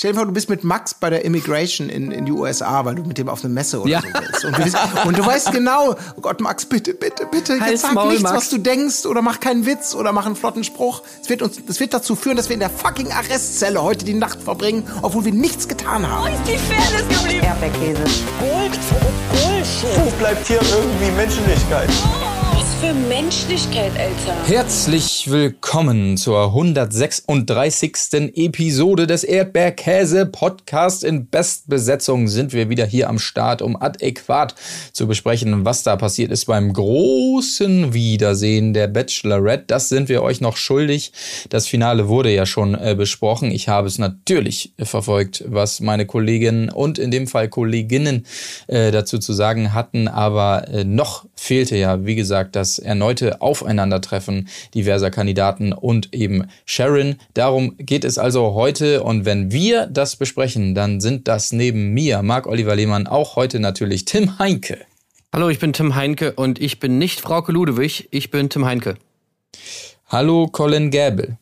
Stell dir vor, du bist mit Max bei der Immigration in, in die USA, weil du mit dem auf eine Messe oder ja. so bist. Und du, bist, und du, weißt genau, oh Gott, Max, bitte, bitte, bitte, jetzt sag Maul, nichts, Max. was du denkst oder mach keinen Witz oder mach einen flotten Spruch. Es wird, uns, das wird dazu führen, dass wir in der fucking Arrestzelle heute die Nacht verbringen, obwohl wir nichts getan haben. Wo ist die Fairness geblieben? Erdbeerkäse. Gold, Bullshit. Wo bleibt hier irgendwie Menschlichkeit? Oh für Menschlichkeit, Alter. Herzlich willkommen zur 136. Episode des Erdbeerkäse Podcast. In Bestbesetzung sind wir wieder hier am Start, um adäquat zu besprechen, was da passiert ist beim großen Wiedersehen der Bachelorette. Das sind wir euch noch schuldig. Das Finale wurde ja schon äh, besprochen. Ich habe es natürlich verfolgt, was meine Kolleginnen und in dem Fall Kolleginnen äh, dazu zu sagen hatten. Aber äh, noch fehlte ja, wie gesagt, das das erneute Aufeinandertreffen diverser Kandidaten und eben Sharon. Darum geht es also heute und wenn wir das besprechen, dann sind das neben mir, Marc-Oliver Lehmann, auch heute natürlich Tim Heinke. Hallo, ich bin Tim Heinke und ich bin nicht Frauke Ludewig, ich bin Tim Heinke. Hallo, Colin Gäbel.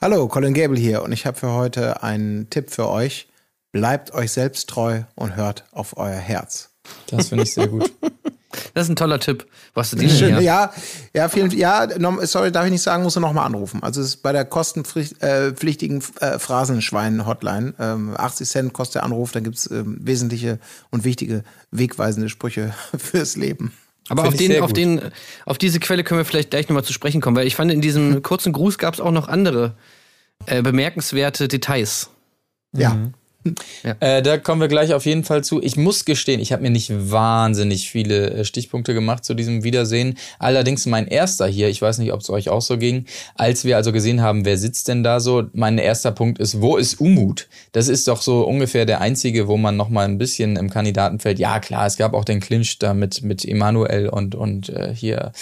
Hallo, Colin Gäbel hier und ich habe für heute einen Tipp für euch. Bleibt euch selbst treu und hört auf euer Herz. Das finde ich sehr gut. Das ist ein toller Tipp. Was du Schön, ja, ja, vielen, ja, sorry, darf ich nicht sagen, musst du nochmal anrufen. Also es ist bei der kostenpflichtigen äh, Phrasenschwein-Hotline. Ähm, 80 Cent kostet der Anruf, da gibt's ähm, wesentliche und wichtige wegweisende Sprüche fürs Leben. Aber auf, den, auf, den, auf diese Quelle können wir vielleicht gleich nochmal zu sprechen kommen, weil ich fand, in diesem kurzen Gruß gab es auch noch andere äh, bemerkenswerte Details. Ja. Mhm. Ja. Äh, da kommen wir gleich auf jeden Fall zu. Ich muss gestehen, ich habe mir nicht wahnsinnig viele äh, Stichpunkte gemacht zu diesem Wiedersehen. Allerdings mein erster hier, ich weiß nicht, ob es euch auch so ging, als wir also gesehen haben, wer sitzt denn da so, mein erster Punkt ist, wo ist Umut? Das ist doch so ungefähr der einzige, wo man noch mal ein bisschen im Kandidatenfeld, ja klar, es gab auch den Clinch da mit, mit Emanuel und, und äh, hier,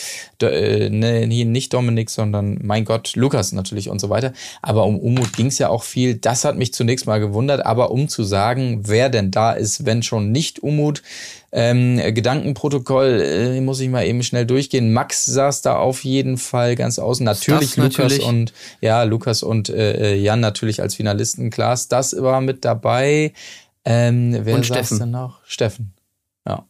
äh, ne, hier nicht Dominik, sondern mein Gott, Lukas natürlich und so weiter. Aber um Umut ging es ja auch viel. Das hat mich zunächst mal gewundert, aber um zu sagen, wer denn da ist, wenn schon nicht Umut. Ähm, Gedankenprotokoll äh, muss ich mal eben schnell durchgehen. Max saß da auf jeden Fall ganz außen. Natürlich das Lukas natürlich. und ja, Lukas und äh, Jan natürlich als Finalisten. Klaas, das war mit dabei. Ähm, wer und saß Steffen. denn noch? Steffen. Ja.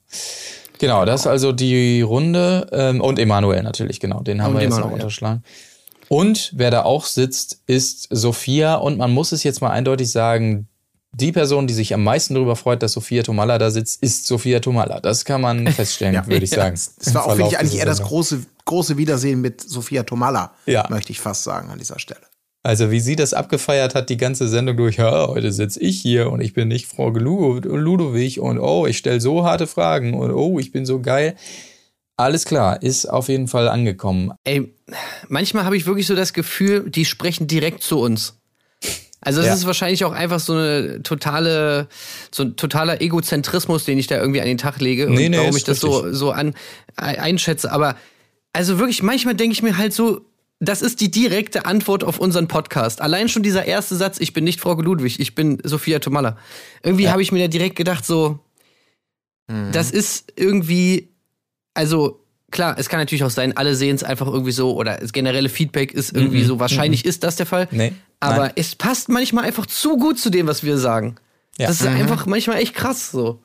Genau, das ist also die Runde. Ähm, und Emanuel natürlich, genau. Den haben Und wir jetzt noch Emanuel, ja. unterschlagen. Und wer da auch sitzt, ist Sophia. Und man muss es jetzt mal eindeutig sagen, die Person, die sich am meisten darüber freut, dass Sophia Tomalla da sitzt, ist Sophia Tomalla. Das kann man feststellen, Ja. würde ich sagen. Das war auch, finde ich, eigentlich eher das große, große Wiedersehen mit Sophia Tomalla, Ja. möchte ich fast sagen an dieser Stelle. Also wie sie das abgefeiert hat, die ganze Sendung durch, ja, heute sitze ich hier und ich bin nicht Frau Lu- Ludowig und oh, ich stelle so harte Fragen und oh, ich bin so geil. Alles klar, ist auf jeden Fall angekommen. Ey, manchmal habe ich wirklich so das Gefühl, die sprechen direkt zu uns. Also es Ja. ist wahrscheinlich auch einfach so eine totale, so ein totaler Egozentrismus, den ich da irgendwie an den Tag lege Nee, und nee, warum ich das so, so an, ein- einschätze. Aber also wirklich, manchmal denke ich mir halt so, das ist die direkte Antwort auf unseren Podcast. Allein schon dieser erste Satz, ich bin nicht Frau Ludwig, ich bin Sophia Tomalla. Irgendwie Ja. habe ich mir da direkt gedacht, so, das ist irgendwie, also klar, es kann natürlich auch sein, alle sehen es einfach irgendwie so oder das generelle Feedback ist irgendwie Mhm. so, wahrscheinlich ist das der Fall. Nee, Aber nein. es passt manchmal einfach zu gut zu dem, was wir sagen. Ja. Das ist einfach manchmal echt krass so.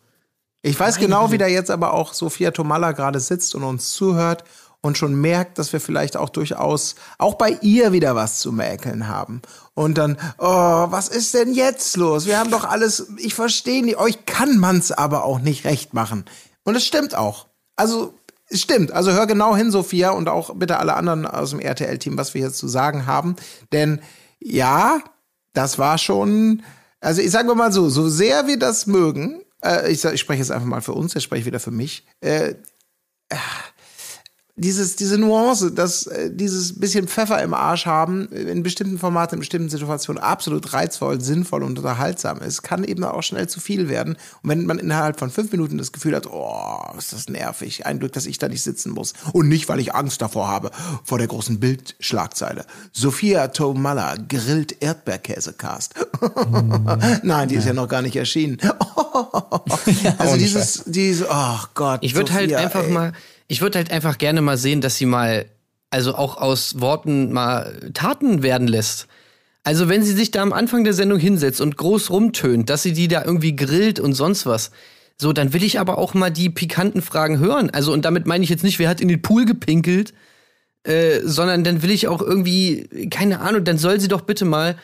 Ich weiß genau, wie da jetzt aber auch Sophia Tomalla gerade sitzt und uns zuhört und schon merkt, dass wir vielleicht auch durchaus auch bei ihr wieder was zu mäkeln haben. Und dann, oh, was ist denn jetzt los? Wir haben doch alles, ich verstehe nicht, euch kann man's aber auch nicht recht machen. Und es stimmt auch. Also, es stimmt. Also hör genau hin, Sophia, und auch bitte alle anderen aus dem RTL-Team, was wir hier zu sagen haben. Denn ja, das war schon, also ich sage mal so, so sehr wir das mögen, äh, ich, sag, ich spreche jetzt einfach mal für uns, jetzt spreche ich wieder für mich, äh, äh, dieses, diese Nuance, dass äh, dieses bisschen Pfeffer im Arsch haben, äh, in bestimmten Formaten, in bestimmten Situationen absolut reizvoll, sinnvoll und unterhaltsam ist, kann eben auch schnell zu viel werden. Und wenn man innerhalb von fünf Minuten das Gefühl hat, oh, ist das nervig, ein Glück, dass ich da nicht sitzen muss. Und nicht, weil ich Angst davor habe, vor der großen Bildschlagzeile. Sophia Tomalla grillt Erdbeerkäsecast. Nein, die ist ja noch gar nicht erschienen. also dieses, dieses, oh Gott. Ich würde halt einfach ey. mal, ich würde halt einfach gerne mal sehen, dass sie mal, also auch aus Worten mal Taten werden lässt. Also wenn sie sich da am Anfang der Sendung hinsetzt und groß rumtönt, dass sie die da irgendwie grillt und sonst was, so, dann will ich aber auch mal die pikanten Fragen hören. Also, und damit meine ich jetzt nicht, wer hat in den Pool gepinkelt, äh, sondern dann will ich auch irgendwie, keine Ahnung, dann soll sie doch bitte mal,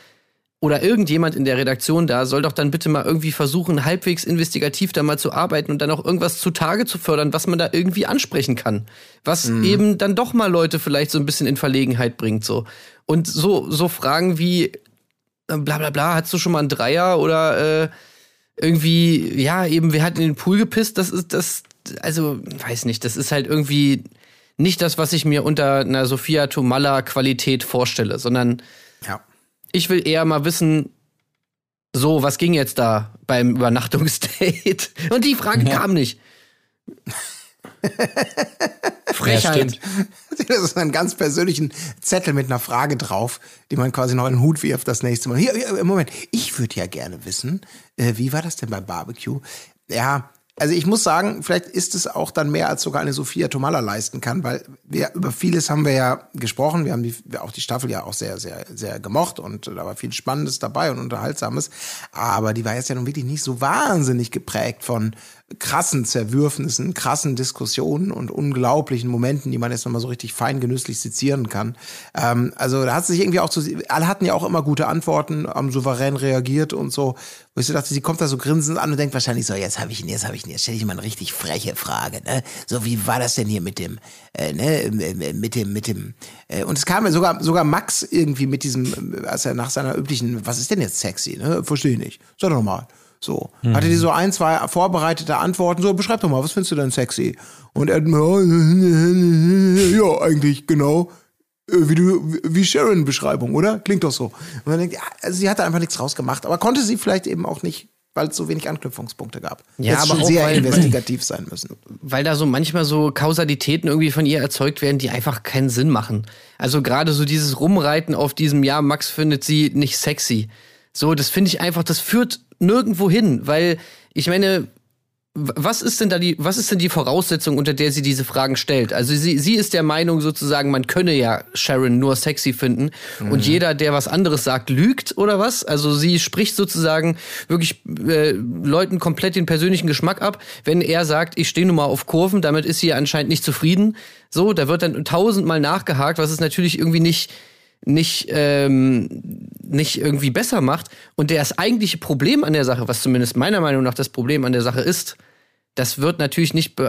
oder irgendjemand in der Redaktion da, soll doch dann bitte mal irgendwie versuchen, halbwegs investigativ da mal zu arbeiten und dann auch irgendwas zutage zu fördern, was man da irgendwie ansprechen kann. Was mhm. eben dann doch mal Leute vielleicht so ein bisschen in Verlegenheit bringt, so. Und so, so Fragen wie, äh, bla bla bla, hast du schon mal einen Dreier oder, äh, irgendwie, ja, eben, wer hat in den Pool gepisst? Das ist das, also, weiß nicht, das ist halt irgendwie nicht das, was ich mir unter einer Sophia Tomalla Qualität vorstelle, sondern ja. Ich will eher mal wissen, so, was ging jetzt da beim Übernachtungsdate? Und die Frage ja. kam nicht. Frechheit. Ja, das ist ein ganz persönlichen Zettel mit einer Frage drauf, die man quasi noch in den Hut wirft das nächste Mal. Hier, hier Moment, ich würde ja gerne wissen, äh, wie war das denn beim Barbecue? Ja, also ich muss sagen, vielleicht ist es auch dann mehr, als sogar eine Sophia Tomala leisten kann, weil wir über vieles haben wir ja gesprochen. Wir haben die, auch die Staffel ja auch sehr, sehr, sehr gemocht und da war viel Spannendes dabei und Unterhaltsames. Aber die war jetzt ja nun wirklich nicht so wahnsinnig geprägt von krassen Zerwürfnissen, krassen Diskussionen und unglaublichen Momenten, die man jetzt nochmal so richtig fein genüsslich sezieren kann. Ähm, also da hat sich irgendwie auch zu, alle hatten ja auch immer gute Antworten, haben souverän reagiert und so. Wo ich so dachte, sie kommt da so grinsend an und denkt wahrscheinlich so, jetzt habe ich ihn, jetzt habe ich ihn, jetzt stelle ich mal eine richtig freche Frage, ne? So, wie war das denn hier mit dem, äh, ne, mit dem, mit dem, äh, und es kam ja sogar, sogar Max irgendwie mit diesem, als er nach seiner üblichen, was ist denn jetzt sexy, ne? Verstehe ich nicht. Sag doch mal. So. Mhm. Hatte die so ein, zwei vorbereitete Antworten, so, beschreib doch mal, was findest du denn sexy? Und er, ja, eigentlich, genau. Äh, wie du, wie Sharon-Beschreibung, oder? Klingt doch so. Und man denkt, ja, also sie hatte einfach nichts rausgemacht, aber konnte sie vielleicht eben auch nicht weil es so wenig Anknüpfungspunkte gab. Ja, Jetzt aber schon sehr weil, investigativ sein müssen. Weil da so manchmal so Kausalitäten irgendwie von ihr erzeugt werden, die einfach keinen Sinn machen. Also gerade so dieses Rumreiten auf diesem, ja, Max findet sie nicht sexy. So, das finde ich einfach, das führt nirgendwo hin, weil ich meine, was ist denn da die, was ist denn die Voraussetzung, unter der sie diese Fragen stellt? Also sie, sie ist der Meinung sozusagen, man könne ja Sharon nur sexy finden mhm. und jeder, der was anderes sagt, lügt oder was? Also sie spricht sozusagen wirklich äh, Leuten komplett den persönlichen Geschmack ab. Wenn er sagt, ich stehe nun mal auf Kurven, damit ist sie anscheinend nicht zufrieden. So, da wird dann tausendmal nachgehakt, was es natürlich irgendwie nicht nicht, ähm, nicht irgendwie besser macht. Und das eigentliche Problem an der Sache, was zumindest meiner Meinung nach das Problem an der Sache ist, das wird natürlich nicht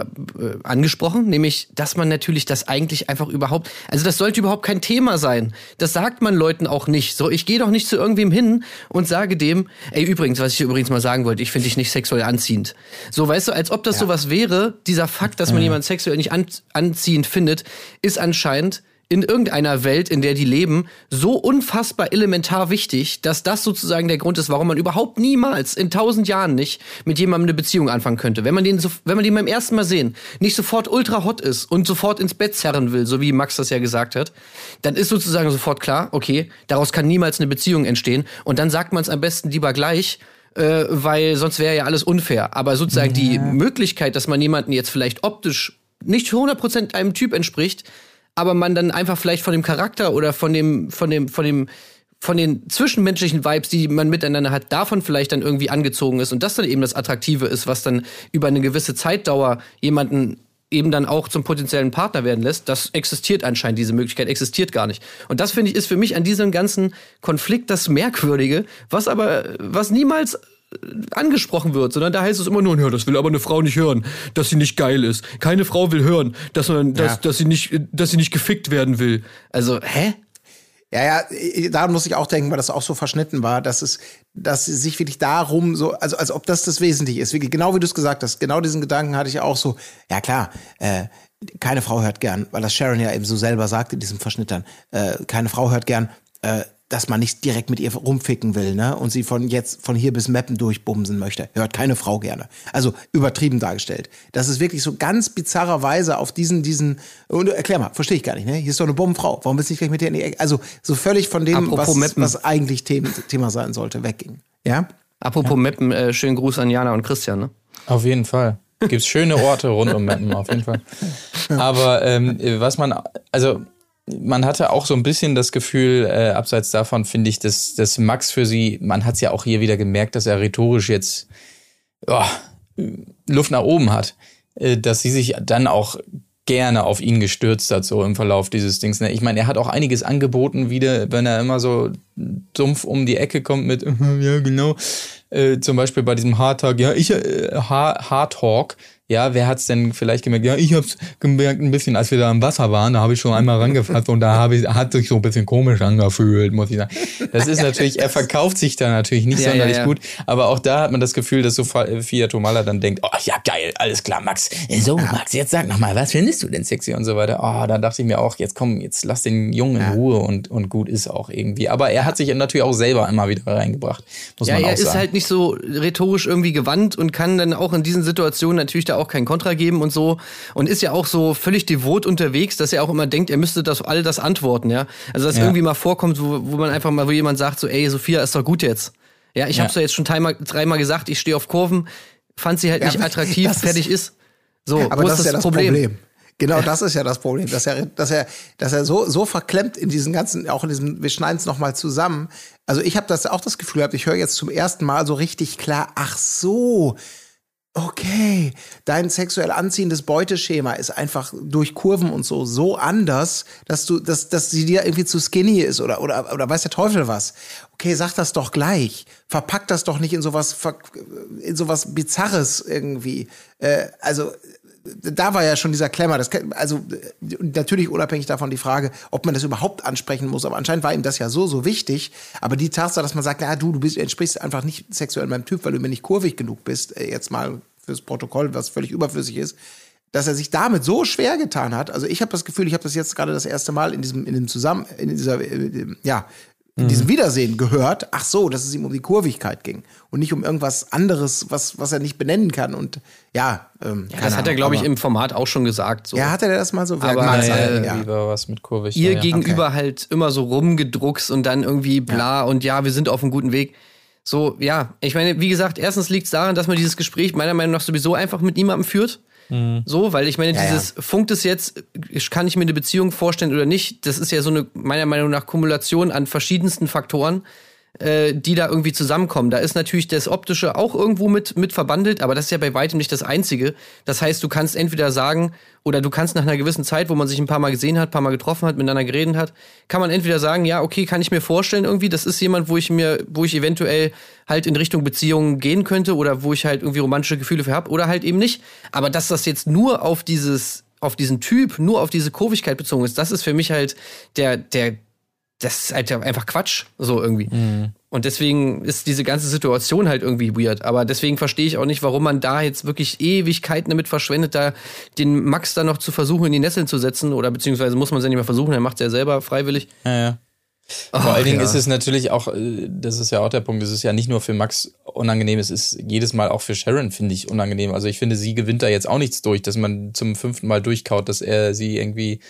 angesprochen, nämlich, dass man natürlich das eigentlich einfach überhaupt, also das sollte überhaupt kein Thema sein. Das sagt man Leuten auch nicht. So, ich gehe doch nicht zu irgendwem hin und sage dem, ey, übrigens, was ich übrigens mal sagen wollte, ich finde dich nicht sexuell anziehend. So, weißt du, als ob das ja. sowas wäre, dieser Fakt, dass man ja. jemanden sexuell nicht an, anziehend findet, ist anscheinend in irgendeiner Welt, in der die leben, so unfassbar elementar wichtig, dass das sozusagen der Grund ist, warum man überhaupt niemals in tausend Jahren nicht mit jemandem eine Beziehung anfangen könnte. Wenn man den, so, wenn man den beim ersten Mal sehen, nicht sofort ultra hot ist und sofort ins Bett zerren will, so wie Max das ja gesagt hat, dann ist sozusagen sofort klar, okay, daraus kann niemals eine Beziehung entstehen. Und dann sagt man es am besten lieber gleich, äh, weil sonst wäre ja alles unfair. Aber sozusagen ja. die Möglichkeit, dass man jemanden jetzt vielleicht optisch nicht 100% einem Typ entspricht, aber man dann einfach vielleicht von dem Charakter oder von dem, von dem, von dem, von den zwischenmenschlichen Vibes, die man miteinander hat, davon vielleicht dann irgendwie angezogen ist und das dann eben das Attraktive ist, was dann über eine gewisse Zeitdauer jemanden eben dann auch zum potenziellen Partner werden lässt, das existiert anscheinend, diese Möglichkeit existiert gar nicht. Und das finde ich ist für mich an diesem ganzen Konflikt das Merkwürdige, was aber, was niemals angesprochen wird, sondern da heißt es immer nur, ja, das will aber eine Frau nicht hören, dass sie nicht geil ist. Keine Frau will hören, dass man, dass, ja. dass sie nicht, dass sie nicht gefickt werden will. Also, hä? Ja, ja, da muss ich auch denken, weil das auch so verschnitten war, dass es, dass es sich wirklich darum so, also als ob das das Wesentliche ist. Wirklich, genau wie du es gesagt hast, genau diesen Gedanken hatte ich auch so. Ja klar, äh, keine Frau hört gern, weil das Sharon ja eben so selber sagt in diesem Verschnitt dann. Äh, keine Frau hört gern. Äh, dass man nicht direkt mit ihr rumficken will, ne? Und sie von jetzt von hier bis Meppen durchbumsen möchte. Hört keine Frau gerne. Also übertrieben dargestellt. Das ist wirklich so ganz bizarrerweise auf diesen diesen und erklär mal, verstehe ich gar nicht, ne? Hier ist doch eine Bombenfrau. Warum bist du nicht gleich mit der in die Ecke? Also so völlig von dem, was, was eigentlich Thema, Thema sein sollte, wegging. Ja? Apropos ja. Meppen, äh, schönen Gruß an Jana und Christian, ne? Auf jeden Fall. Gibt's schöne Orte rund um Meppen, auf jeden Fall. Aber ähm, was man, also man hatte auch so ein bisschen das Gefühl, äh, abseits davon finde ich, dass, dass Max für sie, man hat es ja auch hier wieder gemerkt, dass er rhetorisch jetzt oh, Luft nach oben hat, äh, dass sie sich dann auch gerne auf ihn gestürzt hat, so im Verlauf dieses Dings. Ne? Ich meine, er hat auch einiges angeboten, wieder, wenn er immer so dumpf um die Ecke kommt mit, ja, genau, äh, zum Beispiel bei diesem Hard Talk, ja, ich, äh, Hard Talk, ja, wer hat's denn vielleicht gemerkt? Ja, ich hab's gemerkt ein bisschen, als wir da im Wasser waren, da habe ich schon einmal rangefasst und da habe ich, hat sich so ein bisschen komisch angefühlt, muss ich sagen. Das ist natürlich, er verkauft sich da natürlich nicht ja, sonderlich ja, ja. gut, aber auch da hat man das Gefühl, dass so Fiat Tomala dann denkt, oh ja, geil, alles klar, Max. So, Max, jetzt sag noch mal, was findest du denn sexy und so weiter. Oh, da dachte ich mir auch, jetzt komm, jetzt lass den Jungen in Ruhe und, und gut ist auch irgendwie. Aber er hat sich natürlich auch selber immer wieder reingebracht, muss man auch sagen. Ja, er ist halt nicht so rhetorisch irgendwie gewandt und kann dann auch in diesen Situationen natürlich da auch kein Kontra geben und so und ist ja auch so völlig devot unterwegs, dass er auch immer denkt, er müsste das all das antworten, ja. Also dass ja. irgendwie mal vorkommt, wo, wo man einfach mal, wo jemand sagt so, ey, Sophia, ist doch gut jetzt. Ja, ich ja. hab's ja jetzt schon dreimal, dreimal gesagt, ich stehe auf Kurven, fand sie halt ja, nicht attraktiv, fertig ist. So, aber das ist, ja das Problem. Problem. Genau, das ist ja das Problem, dass er, dass er, dass er so, so verklemmt in diesen ganzen, auch in diesem, wir schneiden es nochmal zusammen. Also ich habe das auch das Gefühl gehabt, ich höre jetzt zum ersten Mal so richtig klar, ach so, okay, dein sexuell anziehendes Beuteschema ist einfach durch Kurven und so so anders, dass du, dass, dass sie dir irgendwie zu skinny ist oder, oder, oder weiß der Teufel was. Okay, sag das doch gleich. Verpack das doch nicht in sowas, in sowas Bizarres irgendwie. Äh, also, da war ja schon dieser Klemmer. Das, also natürlich unabhängig davon die Frage, ob man das überhaupt ansprechen muss. Aber anscheinend war ihm das ja so, so wichtig. Aber die Tatsache, dass man sagt, na du, du bist, entsprichst einfach nicht sexuell meinem Typ, weil du mir nicht kurvig genug bist, äh, jetzt mal fürs Protokoll, was völlig überflüssig ist, dass er sich damit so schwer getan hat. Also ich habe das Gefühl, ich habe das jetzt gerade das erste Mal in diesem, in dem Zusammen, in dieser, äh, ja, in diesem mhm. Wiedersehen gehört, ach so, dass es ihm um die Kurvigkeit ging und nicht um irgendwas anderes, was, was er nicht benennen kann. Und ja, ähm, ja das hat er, glaube ich, im Format auch schon gesagt. So. Ja, hat er das mal so? Aber mal äh, ja. war was mit kurvig. Ihr ja. gegenüber okay. halt immer so rumgedruckst und dann irgendwie bla und ja, wir sind auf einem guten Weg. So, ja, ich meine, wie gesagt, erstens liegt es daran, dass man dieses Gespräch meiner Meinung nach sowieso einfach mit niemandem führt. Mhm. So, weil ich meine, ja, dieses ja. funkt es jetzt, kann ich mir eine Beziehung vorstellen oder nicht, das ist ja so eine, meiner Meinung nach, Kumulation an verschiedensten Faktoren, äh, die da irgendwie zusammenkommen. Da ist natürlich das Optische auch irgendwo mit, mit verbandelt, aber das ist ja bei weitem nicht das Einzige. Das heißt, du kannst entweder sagen, oder du kannst nach einer gewissen Zeit, wo man sich ein paar Mal gesehen hat, ein paar Mal getroffen hat, miteinander geredet hat, kann man entweder sagen, ja, okay, kann ich mir vorstellen irgendwie, das ist jemand, wo ich mir, wo ich eventuell halt in Richtung Beziehungen gehen könnte oder wo ich halt irgendwie romantische Gefühle für habe oder halt eben nicht. Aber dass das jetzt nur auf dieses auf diesen Typ, nur auf diese Kurvigkeit bezogen ist, das ist für mich halt der, der, das ist halt einfach Quatsch, so irgendwie. Mhm. Und deswegen ist diese ganze Situation halt irgendwie weird. Aber deswegen verstehe ich auch nicht, warum man da jetzt wirklich Ewigkeiten damit verschwendet, da den Max da noch zu versuchen, in die Nesseln zu setzen. Oder beziehungsweise muss man es ja nicht mehr versuchen, er macht es ja selber freiwillig. Ja, ja. Vor Ach, allen Dingen ja. ist es natürlich auch, äh, das ist ja auch der Punkt, es ist ja nicht nur für Max unangenehm, es ist jedes Mal auch für Sharon, finde ich, unangenehm. Also ich finde, sie gewinnt da jetzt auch nichts durch, dass man zum fünften Mal durchkaut, dass er sie irgendwie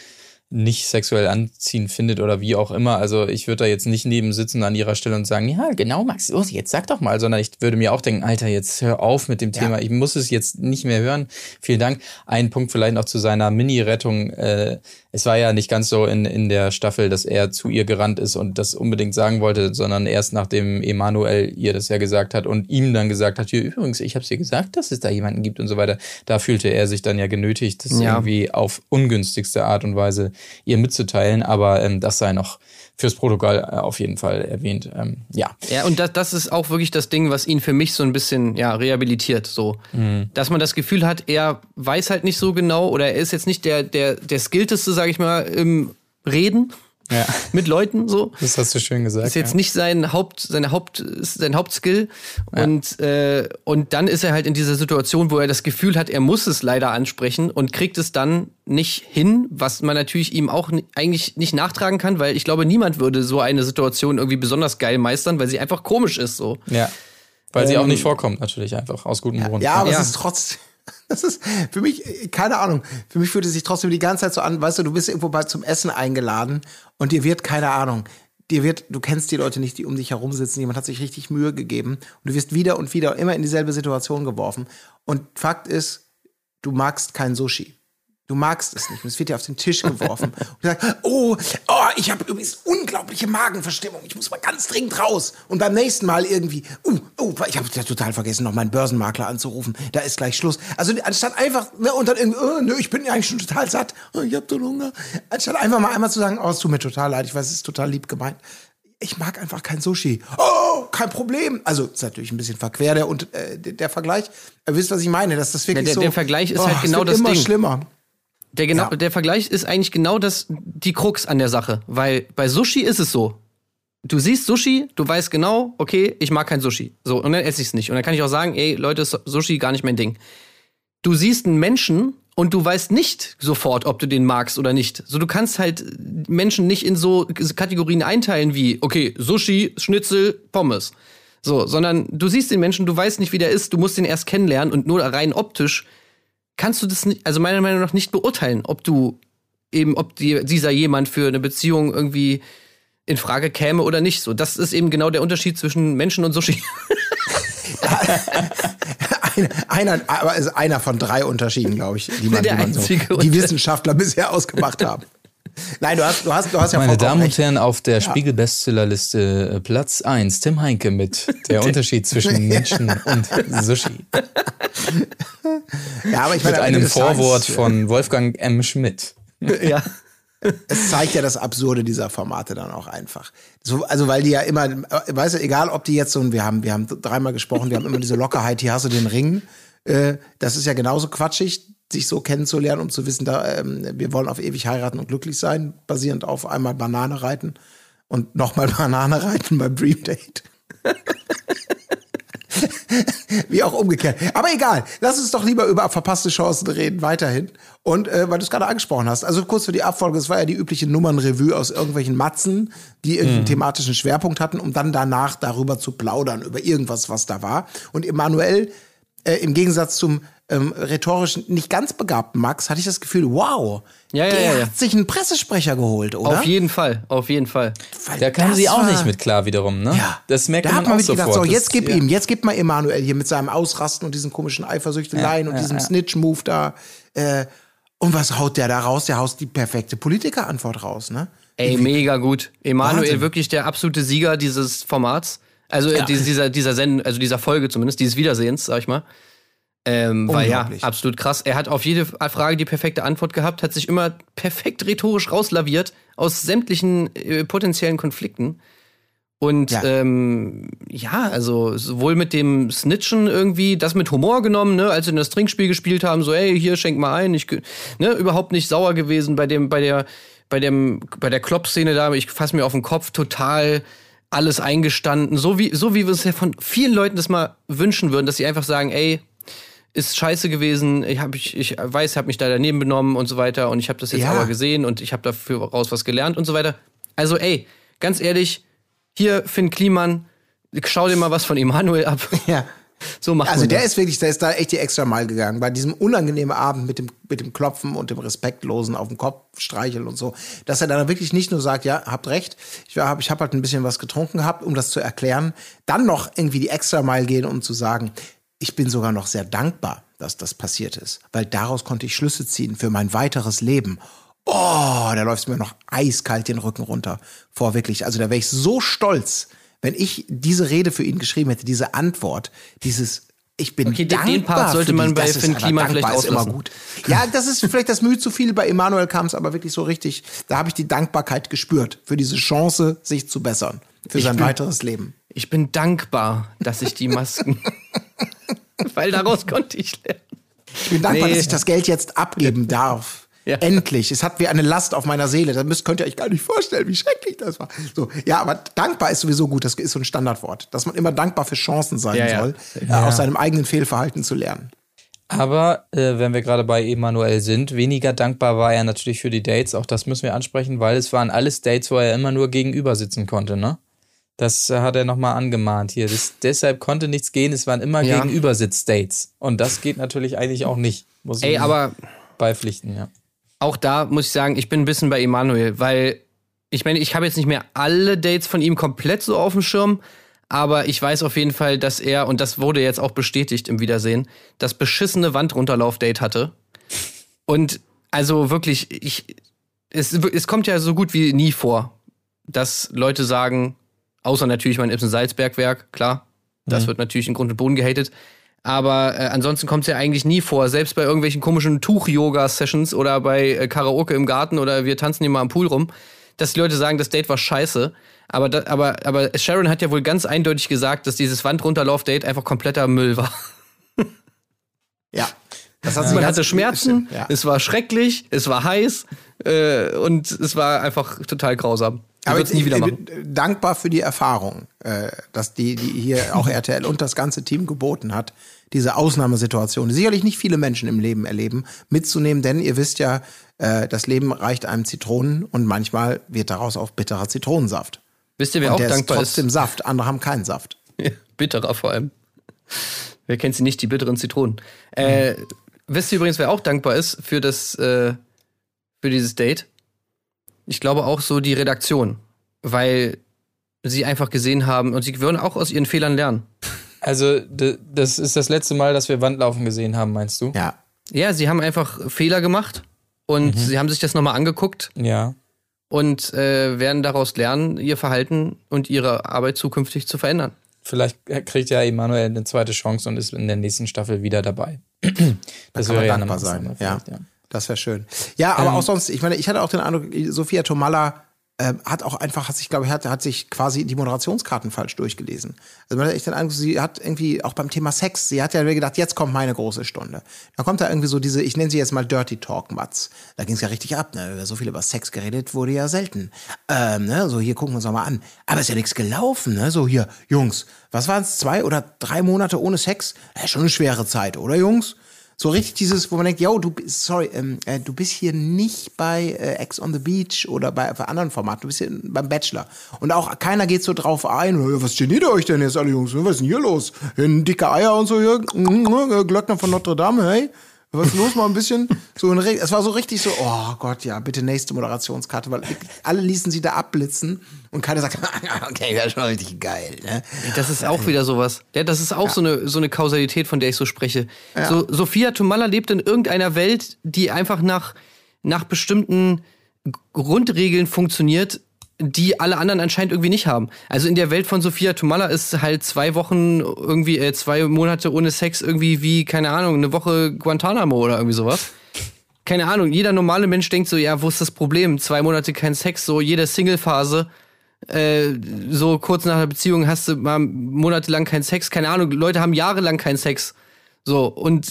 nicht sexuell anziehend findet oder wie auch immer. Also ich würde da jetzt nicht neben sitzen an ihrer Stelle und sagen, ja, genau, Max, los, jetzt sag doch mal, sondern ich würde mir auch denken, Alter, jetzt hör auf mit dem ja. Thema. Ich muss es jetzt nicht mehr hören. Vielen Dank. Ein Punkt vielleicht noch zu seiner Mini-Rettung. Äh, es war ja nicht ganz so in, in der Staffel, dass er zu ihr gerannt ist und das unbedingt sagen wollte, sondern erst nachdem Emanuel ihr das ja gesagt hat und ihm dann gesagt hat, hier übrigens, ich habe dir gesagt, dass es da jemanden gibt und so weiter. Da fühlte er sich dann ja genötigt, das ja. irgendwie auf ungünstigste Art und Weise ihr mitzuteilen, aber ähm, das sei noch fürs Protokoll äh, auf jeden Fall erwähnt. Ähm, ja. Ja, und das, das ist auch wirklich das Ding, was ihn für mich so ein bisschen ja, rehabilitiert. So. Mhm. Dass man das Gefühl hat, er weiß halt nicht so genau oder er ist jetzt nicht der, der, der skillteste, sag ich mal, im Reden ja. mit Leuten so. Das hast du schön gesagt. Ist jetzt ja. nicht sein Haupt, seine Haupt, sein Hauptskill. Ja. Und, äh, und dann ist er halt in dieser Situation, wo er das Gefühl hat, er muss es leider ansprechen und kriegt es dann nicht hin, was man natürlich ihm auch eigentlich nicht nachtragen kann, weil ich glaube, niemand würde so eine Situation irgendwie besonders geil meistern, weil sie einfach komisch ist so. Ja. Weil ähm, sie auch nicht vorkommt, natürlich einfach, aus gutem Grund. Ja, aber es ist trotzdem das ist für mich, keine Ahnung, für mich fühlt es sich trotzdem die ganze Zeit so an, weißt du, du bist irgendwo bei zum Essen eingeladen und dir wird, keine Ahnung, dir wird, du kennst die Leute nicht, die um dich herum sitzen, jemand hat sich richtig Mühe gegeben und du wirst wieder und wieder immer in dieselbe Situation geworfen. Und Fakt ist, du magst kein Sushi. Du magst es nicht. Und es wird dir auf den Tisch geworfen. Und du sagst, oh, oh, ich habe übrigens unglaubliche Magenverstimmung. Ich muss mal ganz dringend raus. Und beim nächsten Mal irgendwie, uh, oh, ich habe ja total vergessen, noch meinen Börsenmakler anzurufen. Da ist gleich Schluss. Also anstatt einfach, ne, und dann irgendwie, oh, nö, ich bin ja eigentlich schon total satt. Oh, ich habe so Hunger. Anstatt einfach mal einmal zu sagen, oh, es tut mir total leid. Ich weiß, es ist total lieb gemeint. Ich mag einfach kein Sushi. Oh, kein Problem. Also ist natürlich ein bisschen verquer der, und, äh, der, der Vergleich. Aber wisst, was ich meine? Dass das wirklich der, so. der Vergleich ist oh, halt es genau wird das immer Ding. schlimmer. Der, genau, Ja. der Vergleich ist eigentlich genau das, die Krux an der Sache. Weil bei Sushi ist es so. Du siehst Sushi, du weißt genau, okay, ich mag kein Sushi. So, und dann esse ich es nicht. Und dann kann ich auch sagen, ey, Leute, ist Sushi gar nicht mein Ding. Du siehst einen Menschen und du weißt nicht sofort, ob du den magst oder nicht. So, du kannst halt Menschen nicht in so Kategorien einteilen wie, okay, Sushi, Schnitzel, Pommes. So, sondern du siehst den Menschen, du weißt nicht, wie der ist, du musst ihn erst kennenlernen und nur rein optisch kannst du das nicht, also meiner Meinung nach nicht beurteilen, ob du eben, ob die, dieser jemand für eine Beziehung irgendwie in Frage käme oder nicht. So, das ist eben genau der Unterschied zwischen Menschen und Sushi. Ein- einer, aber ist einer von drei Unterschieden, glaube ich, die, man, die, man so, die. Wissenschaftler bisher ausgemacht haben. Nein, du hast, du hast, du hast ja Meine Damen und. Herren, auf der Spiegel-Bestsellerliste äh, Platz 1, Tim Heinke mit Der Unterschied zwischen Menschen und Sushi. Ja, aber ich Mit meine, Ende einem Vorwort Tages, von Wolfgang M. Schmidt. ja. Es zeigt ja das Absurde dieser Formate dann auch einfach. So, also weil die ja immer, äh, weißt du, egal ob die jetzt so, wir haben, wir haben dreimal gesprochen, wir haben immer diese Lockerheit, hier hast du den Ring. Äh, das ist ja genauso quatschig, sich so kennenzulernen, um zu wissen, da, ähm, wir wollen auf ewig heiraten und glücklich sein, basierend auf einmal Banane reiten und nochmal Banane reiten beim Dream Date. Wie auch umgekehrt. Aber egal, lass uns doch lieber über verpasste Chancen reden, weiterhin. Und äh, weil du es gerade angesprochen hast, also kurz für die Abfolge, es war ja die übliche Nummernrevue aus irgendwelchen Matzen, die irgendeinen thematischen Schwerpunkt hatten, um dann danach darüber zu plaudern, über irgendwas, was da war. Und Emanuel, äh, im Gegensatz zum ähm, rhetorischen, nicht ganz begabten Max, hatte ich das Gefühl, wow, Ja, ja, der ja, ja. hat sich einen Pressesprecher geholt, oder? Auf jeden Fall, auf jeden Fall. Weil Da kamen das sie auch war- nicht mit klar wiederum, ne? Ja. Das merkt da man hat man auch sofort. so, Das- jetzt gib ja. ihm, jetzt gib mal Emanuel hier mit seinem Ausrasten und diesen komischen Eifersüchteleien Ja, und ja, diesem ja. Snitch-Move da. Äh, und was haut der da raus? Der haut die perfekte Politikerantwort raus, ne? Ey, mega gut. Emanuel, Wahnsinn. wirklich der absolute Sieger dieses Formats. Also äh, dieser, dieser Send also dieser Folge zumindest, dieses Wiedersehens, sag ich mal. Ähm, weil ja, absolut krass. Er hat auf jede Frage die perfekte Antwort gehabt, hat sich immer perfekt rhetorisch rauslaviert aus sämtlichen äh, potenziellen Konflikten. Und Ja. Ähm, ja, also sowohl mit dem Snitchen irgendwie, das mit Humor genommen, ne, als sie das Trinkspiel gespielt haben, so, ey, hier schenk mal ein, ich, ne, überhaupt nicht sauer gewesen bei dem, bei der, bei dem, bei der Klopp-Szene da, ich fass mir auf den Kopf, total alles eingestanden, so wie, so wie wir es ja von vielen Leuten das mal wünschen würden, dass sie einfach sagen, ey, ist scheiße gewesen, ich, hab, ich, ich weiß, ich habe mich da daneben benommen und so weiter und ich habe das jetzt Ja. aber gesehen und ich habe dafür raus was gelernt und so weiter. Also ey, ganz ehrlich, hier Finn Kliman, schau dir mal was von Emanuel ab. Ja. So macht Also der das. ist wirklich, der ist da echt die extra Mal gegangen. Bei diesem unangenehmen Abend mit dem, mit dem Klopfen und dem Respektlosen auf dem Kopf streicheln und so, dass er dann wirklich nicht nur sagt, ja, habt recht, ich habe ich hab halt ein bisschen was getrunken gehabt, um das zu erklären, dann noch irgendwie die extra Mal gehen, um zu sagen, ich bin sogar noch sehr dankbar, dass das passiert ist, weil daraus konnte ich Schlüsse ziehen für mein weiteres Leben. Oh, da läuft mir noch eiskalt den Rücken runter vor wirklich. Also da wäre ich so stolz, wenn ich diese Rede für ihn geschrieben hätte, diese Antwort, dieses ich bin Okay, den- dankbar den Part sollte man bei Finn dankbar vielleicht ist immer gut. Ja, das ist vielleicht das Mühe zu viel. Bei Emanuel kam es aber wirklich so richtig. Da habe ich die Dankbarkeit gespürt für diese Chance, sich zu bessern für sein bin- weiteres Leben. Ich bin dankbar, dass ich die Masken. Weil daraus konnte ich lernen. Ich bin dankbar, Nee. dass ich das Geld jetzt abgeben darf. Ja. Endlich. Es hat wie eine Last auf meiner Seele. Das müsst, könnt ihr euch gar nicht vorstellen, wie schrecklich das war. So, ja, aber dankbar ist sowieso gut. Das ist so ein Standardwort. Dass man immer dankbar für Chancen sein Ja, ja. soll, äh, aus seinem eigenen Fehlverhalten zu lernen. Aber äh, wenn wir gerade bei Emanuel sind, weniger dankbar war er natürlich für die Dates. Auch das müssen wir ansprechen, weil es waren alles Dates, wo er immer nur gegenüber sitzen konnte, ne? Das äh, hat er nochmal angemahnt hier. Das, deshalb konnte nichts gehen. Es waren immer Ja. Gegenübersitz-Dates. Und das geht natürlich eigentlich auch nicht. Muss ich Ey, aber beipflichten, ja. auch da muss ich sagen, ich bin ein bisschen bei Emanuel, weil ich meine, ich habe jetzt nicht mehr alle Dates von ihm komplett so auf dem Schirm, aber ich weiß auf jeden Fall, dass er, und das wurde jetzt auch bestätigt im Wiedersehen, das beschissene Wandrunterlauf-Date hatte. Und Also wirklich, ich, es, es kommt ja so gut wie nie vor, dass Leute sagen, außer natürlich mein Ibsen-Salzberg-Werk, klar, das wird natürlich in Grund und Boden gehatet. Aber äh, ansonsten kommt es ja eigentlich nie vor, selbst bei irgendwelchen komischen Tuch-Yoga-Sessions oder bei äh, Karaoke im Garten oder wir tanzen hier mal am Pool rum, dass die Leute sagen, das Date war scheiße. Aber, da, aber, aber Sharon hat ja wohl ganz eindeutig gesagt, dass dieses Wandrunterlauf-Date einfach kompletter Müll war. Ja. Das hat Man hatte Schmerzen, Ja. es war schrecklich, es war heiß äh, und es war einfach total grausam. Ich Aber es nie ich, wieder ich machen. bin dankbar für die Erfahrung, äh, dass die, die hier auch RTL und das ganze Team geboten hat, diese Ausnahmesituation, die sicherlich nicht viele Menschen im Leben erleben, mitzunehmen, denn ihr wisst ja, äh, das Leben reicht einem Zitronen und manchmal wird daraus auch bitterer Zitronensaft. Wisst ihr, wer und auch der ist dankbar trotzdem ist? Saft, andere haben keinen Saft. Ja, bitterer vor allem. Wer kennt sie nicht, die bitteren Zitronen? Äh, wisst ihr übrigens, wer auch dankbar ist für das, äh, für dieses Date? Ich glaube auch so die Redaktion, weil sie einfach gesehen haben und sie würden auch aus ihren Fehlern lernen. Also, das ist das letzte Mal, dass wir Wandlaufen gesehen haben, meinst du? Ja. Ja, sie haben einfach Fehler gemacht und sie haben sich das nochmal angeguckt Ja. und äh, werden daraus lernen, ihr Verhalten und ihre Arbeit zukünftig zu verändern. Vielleicht kriegt ja Emanuel eine zweite Chance und ist in der nächsten Staffel wieder dabei. Da kann man dankbar sein. Ja. Das wäre schön. Ja, aber auch sonst, ich meine, ich hatte auch den Eindruck, Sophia Tomalla äh, hat auch einfach, hat sich, glaube ich, hat, hat sich quasi die Moderationskarten falsch durchgelesen. Also man hat echt den Eindruck, sie hat irgendwie auch beim Thema Sex, sie hat ja gedacht, jetzt kommt meine große Stunde. Da kommt da irgendwie so diese, ich nenne sie jetzt mal Dirty Talk Mats. Da ging es ja richtig ab, ne? So viel über Sex geredet wurde ja selten. Ähm, ne? So hier gucken wir uns doch mal an. Aber ist ja nichts gelaufen, ne? So hier, Jungs, was waren es, zwei oder drei Monate ohne Sex? Ja, schon eine schwere Zeit, oder Jungs? So richtig dieses, wo man denkt, yo, du sorry, ähm, äh, du bist hier nicht bei äh, Ex on the Beach oder bei, bei anderen Formaten, du bist hier beim Bachelor. Und auch keiner geht so drauf ein, "Äh, was geniert ihr euch denn jetzt alle Jungs? Was ist denn hier los? Ein dicke Eier und so hier, äh, Glöckner von Notre Dame, hey? Was ist los mal ein bisschen? So ein, es war so richtig so, oh Gott, ja, bitte nächste Moderationskarte, weil alle ließen sie da abblitzen und keiner sagt, okay, das ist schon richtig geil, ne? Das ist auch wieder sowas. Ja, das ist auch so, eine, so eine Kausalität, von der ich so spreche. So, Sophia Tomalla lebt in irgendeiner Welt, die einfach nach, nach bestimmten Grundregeln funktioniert, die alle anderen anscheinend irgendwie nicht haben. Also in der Welt von Sophia Tomalla ist halt zwei Wochen irgendwie, äh, zwei Monate ohne Sex irgendwie wie, keine Ahnung, eine Woche Guantanamo oder irgendwie sowas. Keine Ahnung, jeder normale Mensch denkt so, ja, wo ist das Problem? Zwei Monate kein Sex, so jede Single-Phase äh, so kurz nach der Beziehung hast du mal monatelang keinen Sex, keine Ahnung, Leute haben jahrelang keinen Sex. So, und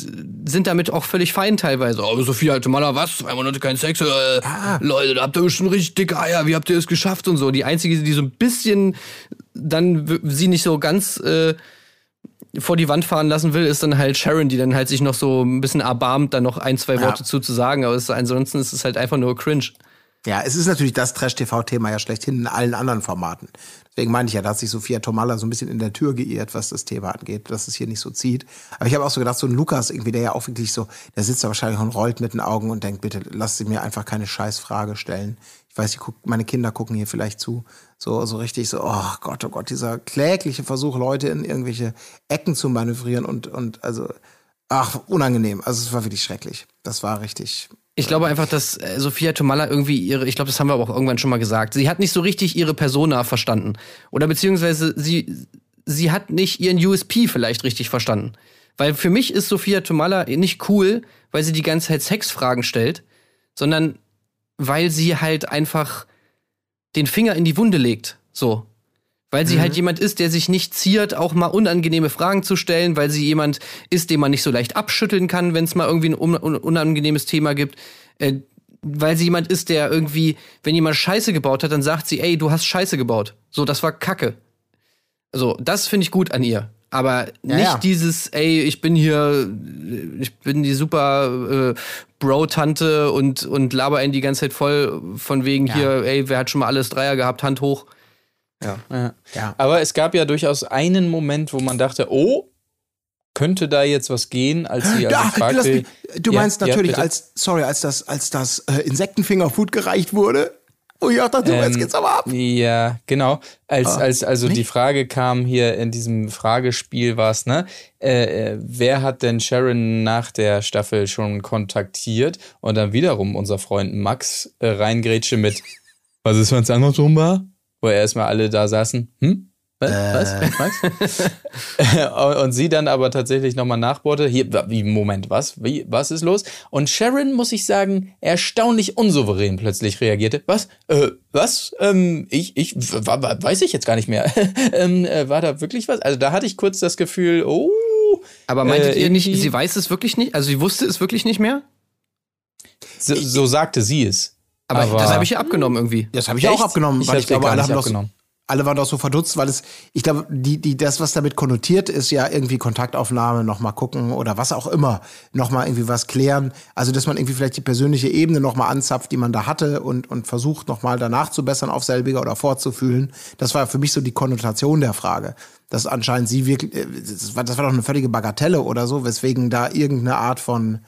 sind damit auch völlig fein teilweise. Aber Sophia alte Maler, was? Zwei Monate kein Sex? Äh, Leute, da habt ihr schon richtig dicke Eier, wie habt ihr es geschafft und so. Die einzige, die so ein bisschen dann sie nicht so ganz äh, vor die Wand fahren lassen will, ist dann halt Sharon, die dann halt sich noch so ein bisschen erbarmt, dann noch ein, zwei Worte zu, zu sagen. Aber es ansonsten ist es halt einfach nur cringe. Ja, es ist natürlich das Trash-TV-Thema ja schlechthin in allen anderen Formaten. Deswegen meine ich ja, da hat sich Sophia Tomalla so ein bisschen in der Tür geirrt, was das Thema angeht, dass es hier nicht so zieht. Aber ich habe auch so gedacht, so ein Lukas irgendwie, der ja auch wirklich so, der sitzt da wahrscheinlich und rollt mit den Augen und denkt, bitte lass sie mir einfach keine Scheißfrage stellen. Ich weiß, ich guck, meine Kinder gucken hier vielleicht zu. So, so richtig so, oh Gott, oh Gott, dieser klägliche Versuch, Leute in irgendwelche Ecken zu manövrieren und, und also, ach, unangenehm. Also es war wirklich schrecklich. Das war richtig, Ich glaube einfach, dass äh, Sophia Tomalla irgendwie ihre, ich glaube, das haben wir aber auch irgendwann schon mal gesagt, sie hat nicht so richtig ihre Persona verstanden. Oder beziehungsweise sie, sie hat nicht ihren USP vielleicht richtig verstanden. Weil für mich ist Sophia Tomalla nicht cool, weil sie die ganze Zeit Sexfragen stellt, sondern weil sie halt einfach den Finger in die Wunde legt. So. Weil sie halt jemand ist, der sich nicht ziert, auch mal unangenehme Fragen zu stellen, weil sie jemand ist, den man nicht so leicht abschütteln kann, wenn es mal irgendwie ein un un unangenehmes Thema gibt. Äh, weil sie jemand ist, der irgendwie, wenn jemand Scheiße gebaut hat, dann sagt sie, ey, du hast Scheiße gebaut. So, das war Kacke. So, das finde ich gut an ihr. Aber nicht ja. dieses, ey, ich bin hier, ich bin die super äh, Bro-Tante und, und laber ihn die ganze Zeit voll von wegen hier, ey, wer hat schon mal alles Dreier gehabt, Hand hoch. Ja. Ja. Aber es gab ja durchaus einen Moment, wo man dachte, oh, könnte da jetzt was gehen, als sie also Ja, fragte. mich, du Ja, meinst ja, natürlich, bitte. als, sorry, als das, als das äh, Insektenfingerfood gereicht wurde. Wo ich auch dachte, ähm, jetzt geht's aber ab. Ja, genau. Als, ah, als also nicht? die Frage kam hier in diesem Fragespiel war es, ne? Äh, äh, wer hat denn Sharon nach der Staffel schon kontaktiert? Und dann wiederum unser Freund Max äh, reingrätsche mit, was ist, wenn es andersrum war? Wo erstmal alle da saßen, hm? Was? Äh. Was? und sie dann aber tatsächlich nochmal nachbohrte. Hier, wie, Moment, was? Wie, was ist los? Und Sharon, muss ich sagen, erstaunlich unsouverän plötzlich reagierte. Was? Äh, was? Ähm, ich, ich, weiß ich jetzt gar nicht mehr. ähm, äh, war da wirklich was? Also da hatte ich kurz das Gefühl, oh. Aber meintet äh, ihr nicht, sie weiß es wirklich nicht? Also sie wusste es wirklich nicht mehr? So, so sagte sie es. Aber, aber das habe ich ja abgenommen irgendwie. Das habe ich Echt? auch abgenommen, ich weil ich glaube, alle haben abgenommen alle waren doch so verdutzt, weil es, ich glaube, die, die, das, was damit konnotiert, ist ja irgendwie Kontaktaufnahme, nochmal gucken oder was auch immer, nochmal irgendwie was klären. Also, dass man irgendwie vielleicht die persönliche Ebene nochmal anzapft, die man da hatte und, und versucht nochmal danach zu bessern auf selbiger oder vorzufühlen. Das war für mich so die Konnotation der Frage. Dass anscheinend sie wirklich, äh, das war, das war doch eine völlige Bagatelle oder so, weswegen da irgendeine Art von,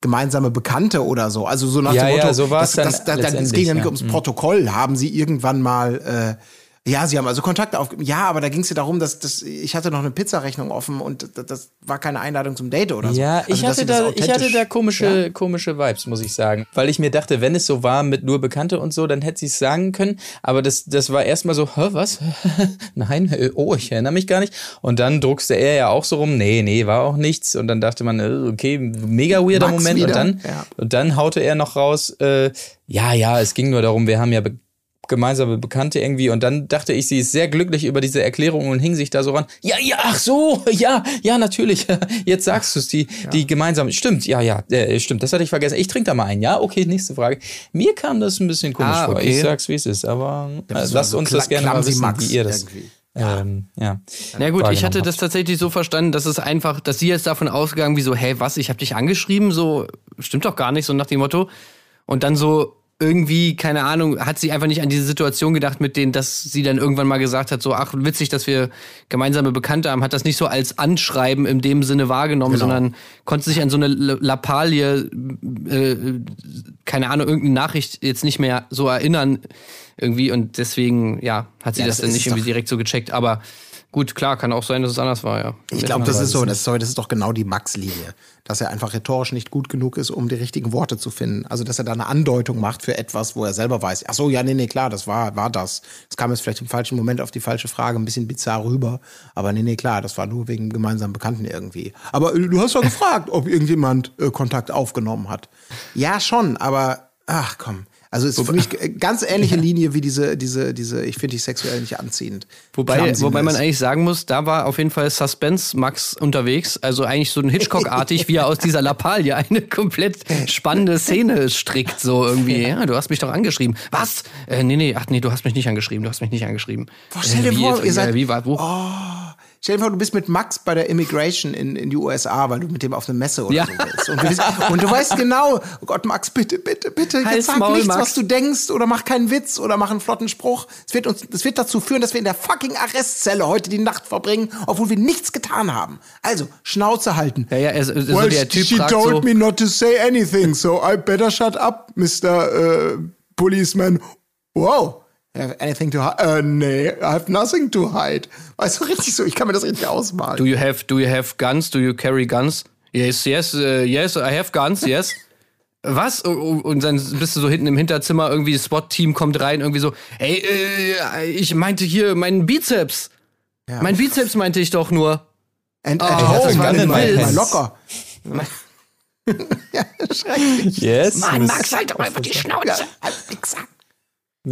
gemeinsame Bekannte oder so. Also so nach ja, dem Motto, ja, so das, das, das, das, es ging ja nicht ums mhm. Protokoll. Haben sie irgendwann mal äh, ja, sie haben also Kontakt auf. Ja, aber da ging es ja darum, dass, dass ich hatte noch eine Pizzarechnung offen und das, das war keine Einladung zum Date oder so. Ja, ich, also, hatte da, ich hatte da komische, ja? komische Vibes, muss ich sagen. Weil ich mir dachte, wenn es so war mit nur Bekannte und so, dann hätte sie es sagen können. Aber das, das war erstmal so, hä, was? Nein, äh, oh, ich erinnere mich gar nicht. Und dann druckste er ja auch so rum, nee, nee, war auch nichts. Und dann dachte man, äh, okay, mega weirder Max Moment. Und dann, ja. und dann haute er noch raus, äh, ja, ja, es ging nur darum, wir haben ja gemeinsame Bekannte irgendwie und dann dachte ich, sie ist sehr glücklich über diese Erklärung und hing sich da so ran. Ja, ja, ach so, ja, ja, natürlich. Jetzt sagst du es, die, ja. die gemeinsame. Stimmt, ja, ja, äh, stimmt, das hatte ich vergessen. Ich trinke da mal ein, ja, okay, nächste Frage. Mir kam das ein bisschen komisch ah, okay. vor. Ich sag's, wie es ist, aber äh, lasst uns das gerne mal wissen, Max wie ihr das. Irgendwie. Ja. Ähm, ja. Na gut, ich hatte das tatsächlich so verstanden, dass es einfach, dass sie jetzt davon ausgegangen, wie so, hey, was, ich habe dich angeschrieben, so stimmt doch gar nicht, so nach dem Motto. Und dann so, irgendwie, keine Ahnung, hat sie einfach nicht an diese Situation gedacht, mit denen, dass sie dann irgendwann mal gesagt hat, so, ach, witzig, dass wir gemeinsame Bekannte haben, hat das nicht so als Anschreiben in dem Sinne wahrgenommen, genau. sondern konnte sich an so eine Lappalie, äh, keine Ahnung, irgendeine Nachricht jetzt nicht mehr so erinnern irgendwie. Und deswegen, ja, hat sie ja, das, das dann nicht irgendwie direkt so gecheckt, aber Gut, klar, kann auch sein, dass es anders war, ja. Ich glaube, das ist so, das ist, das ist doch genau die Max-Linie. Dass er einfach rhetorisch nicht gut genug ist, um die richtigen Worte zu finden. Also, dass er da eine Andeutung macht für etwas, wo er selber weiß, ach so, ja, nee, nee, klar, das war, war das. Es kam jetzt vielleicht im falschen Moment auf die falsche Frage, ein bisschen bizarr rüber. Aber nee, nee, klar, das war nur wegen gemeinsamen Bekannten irgendwie. Aber äh, du hast doch gefragt, ob irgendjemand äh, Kontakt aufgenommen hat. Ja, schon, aber, ach komm. Also ist für mich ganz ähnliche Linie wie diese, diese, diese, ich finde dich sexuell nicht anziehend. Wobei, wobei man eigentlich sagen muss, da war auf jeden Fall Suspense Max unterwegs. Also eigentlich so ein Hitchcock-artig, wie er aus dieser Lappalie eine komplett spannende Szene strickt. So irgendwie, ja, du hast mich doch angeschrieben. Was? Äh, nee, nee, ach nee, du hast mich nicht angeschrieben, du hast mich nicht angeschrieben. Boah, stell dir äh, vor, ihr seid, wie, war, wo? Oh. Stell dir vor, du bist mit Max bei der Immigration in, in die USA, weil du mit dem auf eine Messe oder ja. so bist. Und du, und du, weißt genau, oh Gott, Max, bitte, bitte, bitte, jetzt sag Maul, nichts, Max. was du denkst oder mach keinen Witz oder mach einen flotten Spruch. Es wird, uns, es wird dazu führen, dass wir in der fucking Arrestzelle heute die Nacht verbringen, obwohl wir nichts getan haben. Also, Schnauze halten. Ja, ja, also, also well, der Typ she told so me not to say anything, so I better shut up, Mr. Uh, Policeman. Wow have anything to hide? Äh, nee, I have nothing to hide. Weißt du, richtig so, ich kann mir das richtig ausmalen. Do you have, do you have guns? Do you carry guns? Yes, yes, uh, yes, I have guns, yes. Was? Und dann bist du so hinten im Hinterzimmer, irgendwie das SWAT-Team kommt rein, irgendwie so, ey, äh, ich meinte hier meinen Bizeps. Ja. Mein Bizeps meinte ich doch nur. And, and oh, das war mal, locker. ja, schrecklich. Yes. Mann, Max, halt doch einfach die Schnauze. Ja,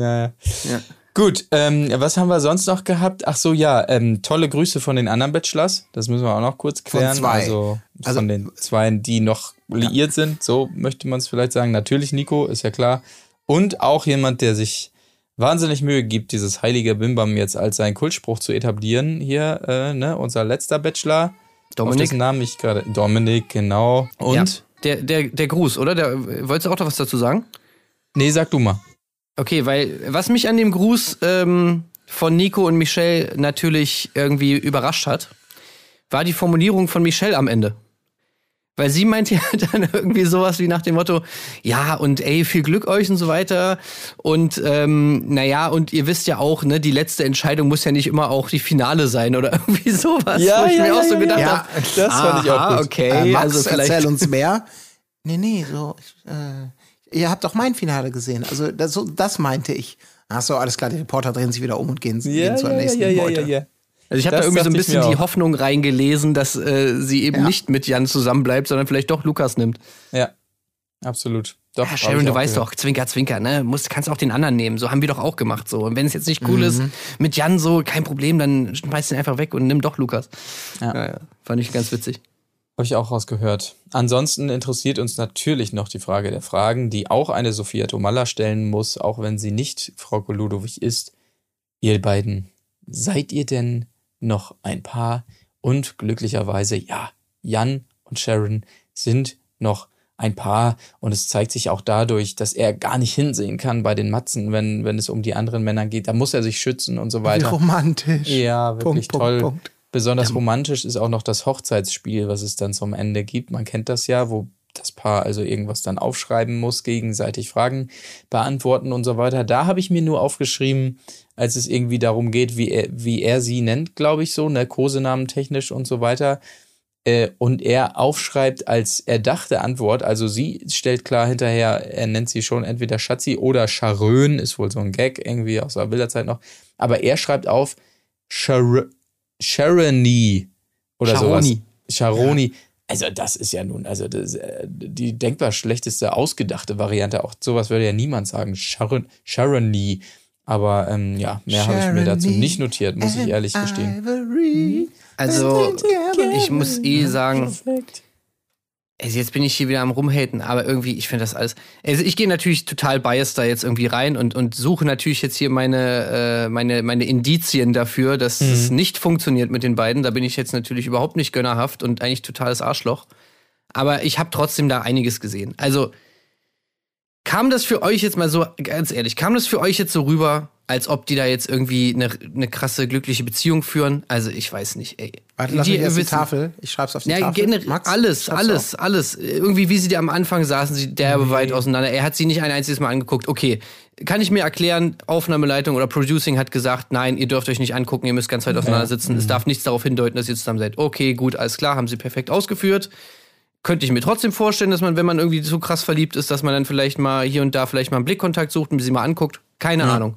ja. ja. Gut, ähm, was haben wir sonst noch gehabt? Ach so, ja, ähm, tolle Grüße von den anderen Bachelors. Das müssen wir auch noch kurz klären. Von zwei. Also, also von den zwei, die noch liiert ja. sind, so möchte man es vielleicht sagen. Natürlich Nico, ist ja klar. Und auch jemand, der sich wahnsinnig Mühe gibt, dieses heilige Bimbam jetzt als seinen Kultspruch zu etablieren. Hier, äh, ne, unser letzter Bachelor. Dominik. Auf dessen Namen ich gerade. Dominik, genau. Und? Ja, der, der, der Gruß, oder? Der, wolltest du auch noch was dazu sagen? Nee, sag du mal. Okay, weil was mich an dem Gruß ähm, von Nico und Michelle natürlich irgendwie überrascht hat, war die Formulierung von Michelle am Ende. Weil sie meint ja dann irgendwie sowas wie nach dem Motto, ja, und ey, viel Glück euch und so weiter. Und ähm, naja, und ihr wisst ja auch, ne, die letzte Entscheidung muss ja nicht immer auch die Finale sein oder irgendwie sowas. Ja, wo ich ja, mir ja, auch so ja, gedacht ja. habe, Das fand ich auch aha, gut. okay, Äh, Max, also vielleicht. erzähl uns mehr. Nee, nee, so, ich, äh, ihr habt doch mein Finale gesehen. Also das, so, das meinte ich. Ach so, alles klar, die Reporter drehen sich wieder um und gehen, gehen zur nächsten Meute. Also ich habe da irgendwie so ein bisschen die. Hoffnung reingelesen, dass äh, sie eben Ja. nicht mit Jan zusammenbleibt, sondern vielleicht doch Lukas nimmt. Ja, absolut. Doch, Ja, Sharon, du weißt gehört. doch, Zwinker, Zwinker, ne? Musst, kannst auch den anderen nehmen. So haben wir doch auch gemacht. So. Und wenn es jetzt nicht cool ist, mit Jan so, kein Problem, dann schmeiß ihn einfach weg und nimm doch Lukas. Ja. Ja, ja. Fand ich ganz witzig. Habe ich auch rausgehört. Ansonsten interessiert uns natürlich noch die Frage der Fragen, die auch eine Sophia Tomalla stellen muss, auch wenn sie nicht Frau Koludowich ist. Ihr beiden, seid ihr denn noch ein Paar? Und glücklicherweise, ja, Jan und Sharon sind noch ein Paar und es zeigt sich auch dadurch, dass er gar nicht hinsehen kann bei den Matzen, wenn, wenn es um die anderen Männer geht. Da muss er sich schützen und so Wie weiter. romantisch. Ja, wirklich Punkt, toll. Punkt, Punkt. Besonders romantisch ist auch noch das Hochzeitsspiel, was es dann zum Ende gibt. Man kennt das ja, wo das Paar also irgendwas dann aufschreiben muss, gegenseitig Fragen beantworten und so weiter. Da habe ich mir nur aufgeschrieben, als es irgendwie darum geht, wie er, wie er sie nennt, glaube ich so, ne, Kosenamen technisch und so weiter. Äh, und er aufschreibt als erdachte Antwort, also sie stellt klar hinterher, er nennt sie schon entweder Schatzi oder Charön, ist wohl so ein Gag irgendwie aus der Bilderzeit noch. Aber er schreibt auf Char Sharoni oder Charoni. sowas. Charoni. Also das ist ja nun, also das, äh, die denkbar schlechteste ausgedachte Variante. Auch sowas würde ja niemand sagen. Sharon, Sharoni. Aber ähm, ja, mehr habe ich mir dazu Sharoni nicht notiert, muss ich ehrlich gestehen. Ivory. Also, ich muss eh sagen, also jetzt bin ich hier wieder am Rumhaten, aber irgendwie, ich finde das alles. Also ich gehe natürlich total biased da jetzt irgendwie rein und, und suche natürlich jetzt hier meine, äh, meine, meine Indizien dafür, dass es nicht funktioniert mit den beiden. Da bin ich jetzt natürlich überhaupt nicht gönnerhaft und eigentlich totales Arschloch. Aber ich habe trotzdem da einiges gesehen. Also kam das für euch jetzt mal so, ganz ehrlich, kam das für euch jetzt so rüber, als ob die da jetzt irgendwie eine, eine krasse, glückliche Beziehung führen? Also ich weiß nicht, ey. Warte, lass mich erst die wissen- Tafel. Ich schreib's auf die ja, Tafel. Max, alles, alles, auf. alles. Irgendwie, wie sie da am Anfang saßen, sie derbe weit auseinander. Er hat sie nicht ein einziges Mal angeguckt. Okay, kann ich mir erklären, Aufnahmeleitung oder Producing hat gesagt, nein, ihr dürft euch nicht angucken, ihr müsst ganz weit auseinander sitzen. Es darf nichts darauf hindeuten, dass ihr zusammen seid. Okay, gut, alles klar, haben sie perfekt ausgeführt. Könnte ich mir trotzdem vorstellen, dass man, wenn man irgendwie so krass verliebt ist, dass man dann vielleicht mal hier und da vielleicht mal einen Blickkontakt sucht und sie mal anguckt. Keine Ahnung.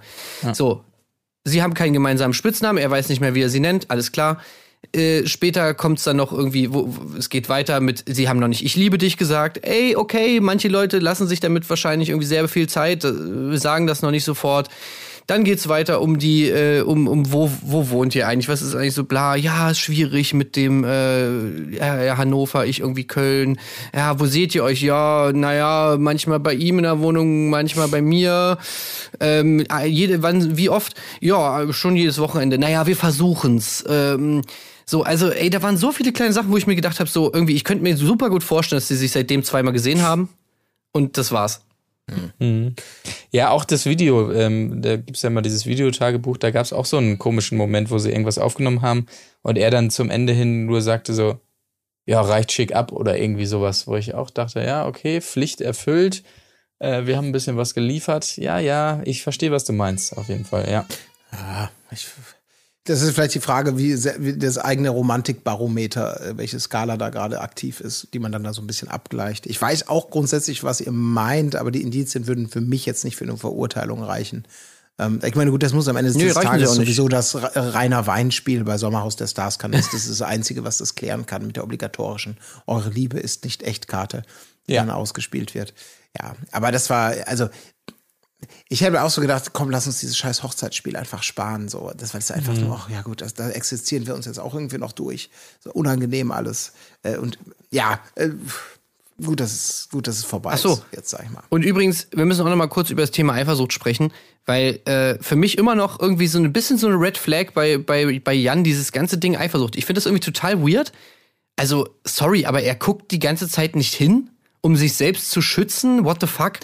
So, Sie haben keinen gemeinsamen Spitznamen, er weiß nicht mehr, wie er sie nennt, alles klar. Äh, später kommt es dann noch irgendwie, wo, wo, es geht weiter mit, sie haben noch nicht Ich liebe dich gesagt. Ey, okay, manche Leute lassen sich damit wahrscheinlich irgendwie sehr viel Zeit, äh, sagen das noch nicht sofort. Dann geht's weiter um die, äh, um, um wo, wo wohnt ihr eigentlich? Was ist eigentlich so bla? Ja, ist schwierig mit dem äh, ja, Hannover, ich irgendwie Köln. Ja, wo seht ihr euch? Ja, naja, manchmal bei ihm in der Wohnung, manchmal bei mir. Ähm, jede, wann, wie oft? Ja, schon jedes Wochenende. Naja, wir versuchen's. Ähm, so, also, ey, da waren so viele kleine Sachen, wo ich mir gedacht habe, so irgendwie, ich könnte mir super gut vorstellen, dass sie sich seitdem zweimal gesehen haben. Und das war's. Ja, auch das Video, ähm, da gibt's ja mal dieses Videotagebuch, da gab's auch so einen komischen Moment, wo sie irgendwas aufgenommen haben und er dann zum Ende hin nur sagte so, ja, reicht schick ab oder irgendwie sowas, wo ich auch dachte, ja, okay, Pflicht erfüllt, äh, wir haben ein bisschen was geliefert, ja, ja, ich verstehe, was du meinst, auf jeden Fall, ja. Ja, ich, das ist vielleicht die Frage, wie, wie das eigene Romantikbarometer, äh, welche Skala da gerade aktiv ist, die man dann da so ein bisschen abgleicht. Ich weiß auch grundsätzlich, was ihr meint, aber die Indizien würden für mich jetzt nicht für eine Verurteilung reichen. Ähm, ich meine, gut, das muss am Ende Nee, des sie Tages sowieso das Re- reiner Weinspiel bei Sommerhaus der Stars kann. Das ist das Einzige, was das klären kann mit der obligatorischen. Eure Liebe ist nicht Echtkarte, die Ja. dann ausgespielt wird. Ja, aber das war, also ich hätte auch so gedacht, komm, lass uns dieses scheiß Hochzeitsspiel einfach sparen. So, das war jetzt einfach Mhm. nur, ach ja gut, das, da existieren wir uns jetzt auch irgendwie noch durch. So unangenehm alles. Äh, und ja, äh, gut, dass es gut, dass es vorbei Ach so. ist. Jetzt sag ich mal. Und übrigens, wir müssen auch noch mal kurz über das Thema Eifersucht sprechen, weil äh, für mich immer noch irgendwie so ein bisschen so eine Red Flag bei, bei, bei Jan, dieses ganze Ding Eifersucht. Ich finde das irgendwie total weird. Also, sorry, aber er guckt die ganze Zeit nicht hin, um sich selbst zu schützen. What the fuck?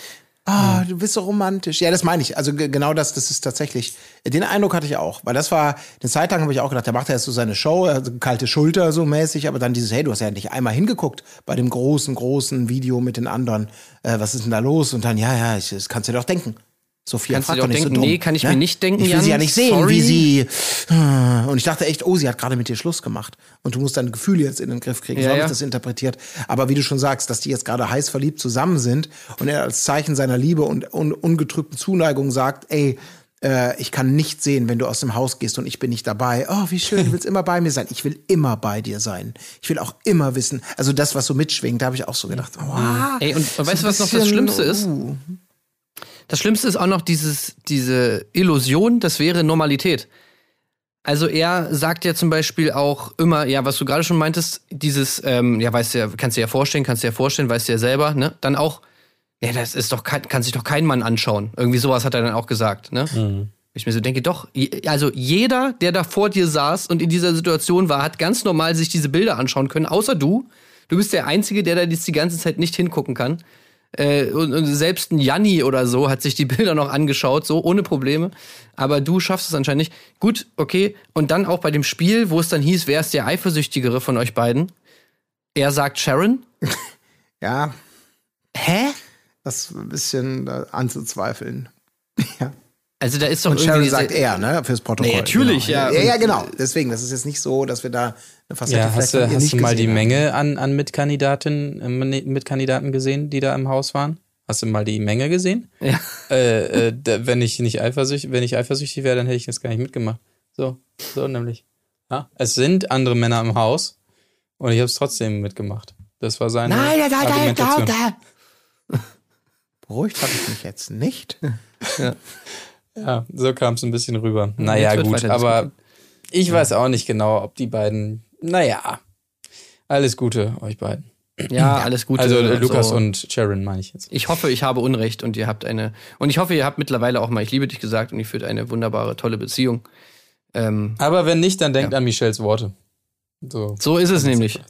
Ah, du bist so romantisch. Ja, das meine ich. Also ge- genau das, das ist tatsächlich, den Eindruck hatte ich auch. Weil das war, eine Zeit lang habe ich auch gedacht, der macht ja jetzt so seine Show, also kalte Schulter so mäßig, aber dann dieses, hey, du hast ja nicht einmal hingeguckt bei dem großen, großen Video mit den anderen. Äh, was ist denn da los? Und dann, ja, ja, ich, das kannst du dir doch denken. Sophia, Kannst du frag dir doch doch nicht denken, so dumm, nee, kann ich ne? mir nicht denken, Ich will sie ja Jan. nicht sehen, Sorry. wie sie. Und ich dachte echt, oh, sie hat gerade mit dir Schluss gemacht. Und du musst deine Gefühle jetzt in den Griff kriegen. So Ja, habe ja. ich das interpretiert. Aber wie du schon sagst, dass die jetzt gerade heiß verliebt zusammen sind und er als Zeichen seiner Liebe und un ungetrübten Zuneigung sagt, ey, äh, ich kann nicht sehen, wenn du aus dem Haus gehst und ich bin nicht dabei. Oh, wie schön, du willst immer bei mir sein. Ich will immer bei dir sein. Ich will auch immer wissen. Also das, was so mitschwingt, da habe ich auch so gedacht, wow. Ey, und, und weißt du, was noch das Schlimmste ist? uh. Das Schlimmste ist auch noch dieses, diese Illusion, das wäre Normalität. Also er sagt ja zum Beispiel auch immer, ja, was du gerade schon meintest, dieses, ähm, ja, weißt du ja, kannst du dir ja vorstellen, kannst du dir ja vorstellen, weißt du ja selber, ne? Dann auch, ja, das ist doch, kein, kann sich doch kein Mann anschauen. Irgendwie sowas hat er dann auch gesagt, ne? Ich mir so denke, doch, also jeder, der da vor dir saß und in dieser Situation war, hat ganz normal sich diese Bilder anschauen können, außer du. Du bist der Einzige, der da jetzt die ganze Zeit nicht hingucken kann. Äh, und, und selbst ein Janni oder so hat sich die Bilder noch angeschaut, so ohne Probleme. Aber du schaffst es anscheinend nicht. Gut, okay. Und dann auch bei dem Spiel, wo es dann hieß, wer ist der Eifersüchtigere von euch beiden? Er sagt Sharon. Ja, Hä? das ist ein bisschen äh, anzuzweifeln. Also da ist doch Und diese- sagt er, ne? Fürs Protokoll. Nee, natürlich, genau. ja. ja. Ja, genau. Deswegen, das ist jetzt nicht so, dass wir da eine Facette Ja, vielleicht hast du, hast nicht du mal die haben. Menge an, an Mitkandidatinnen, äh, Mitkandidaten gesehen, die da im Haus waren? Hast du mal die Menge gesehen? Ja. Äh, äh, da, wenn ich nicht eifersüchtig, wenn ich eifersüchtig wäre, dann hätte ich das gar nicht mitgemacht. So, so nämlich. Ja, es sind andere Männer im Haus und ich habe es trotzdem mitgemacht. Das war seine Nein, da, da, da, da, da. Beruhigt habe ich mich jetzt nicht. Ja, so kam es ein bisschen rüber. Naja, gut, aber ich weiß auch nicht genau, ob die beiden. Naja, alles Gute euch beiden. Ja, alles Gute. Also äh, Lukas und Sharon meine ich jetzt. Ich hoffe, ich habe Unrecht und ihr habt eine. Und ich hoffe, ihr habt mittlerweile auch mal Ich liebe dich gesagt und ihr führt eine wunderbare, tolle Beziehung. Ähm, Aber wenn nicht, dann denkt Ja. an Michelles Worte. So, so ist es nämlich.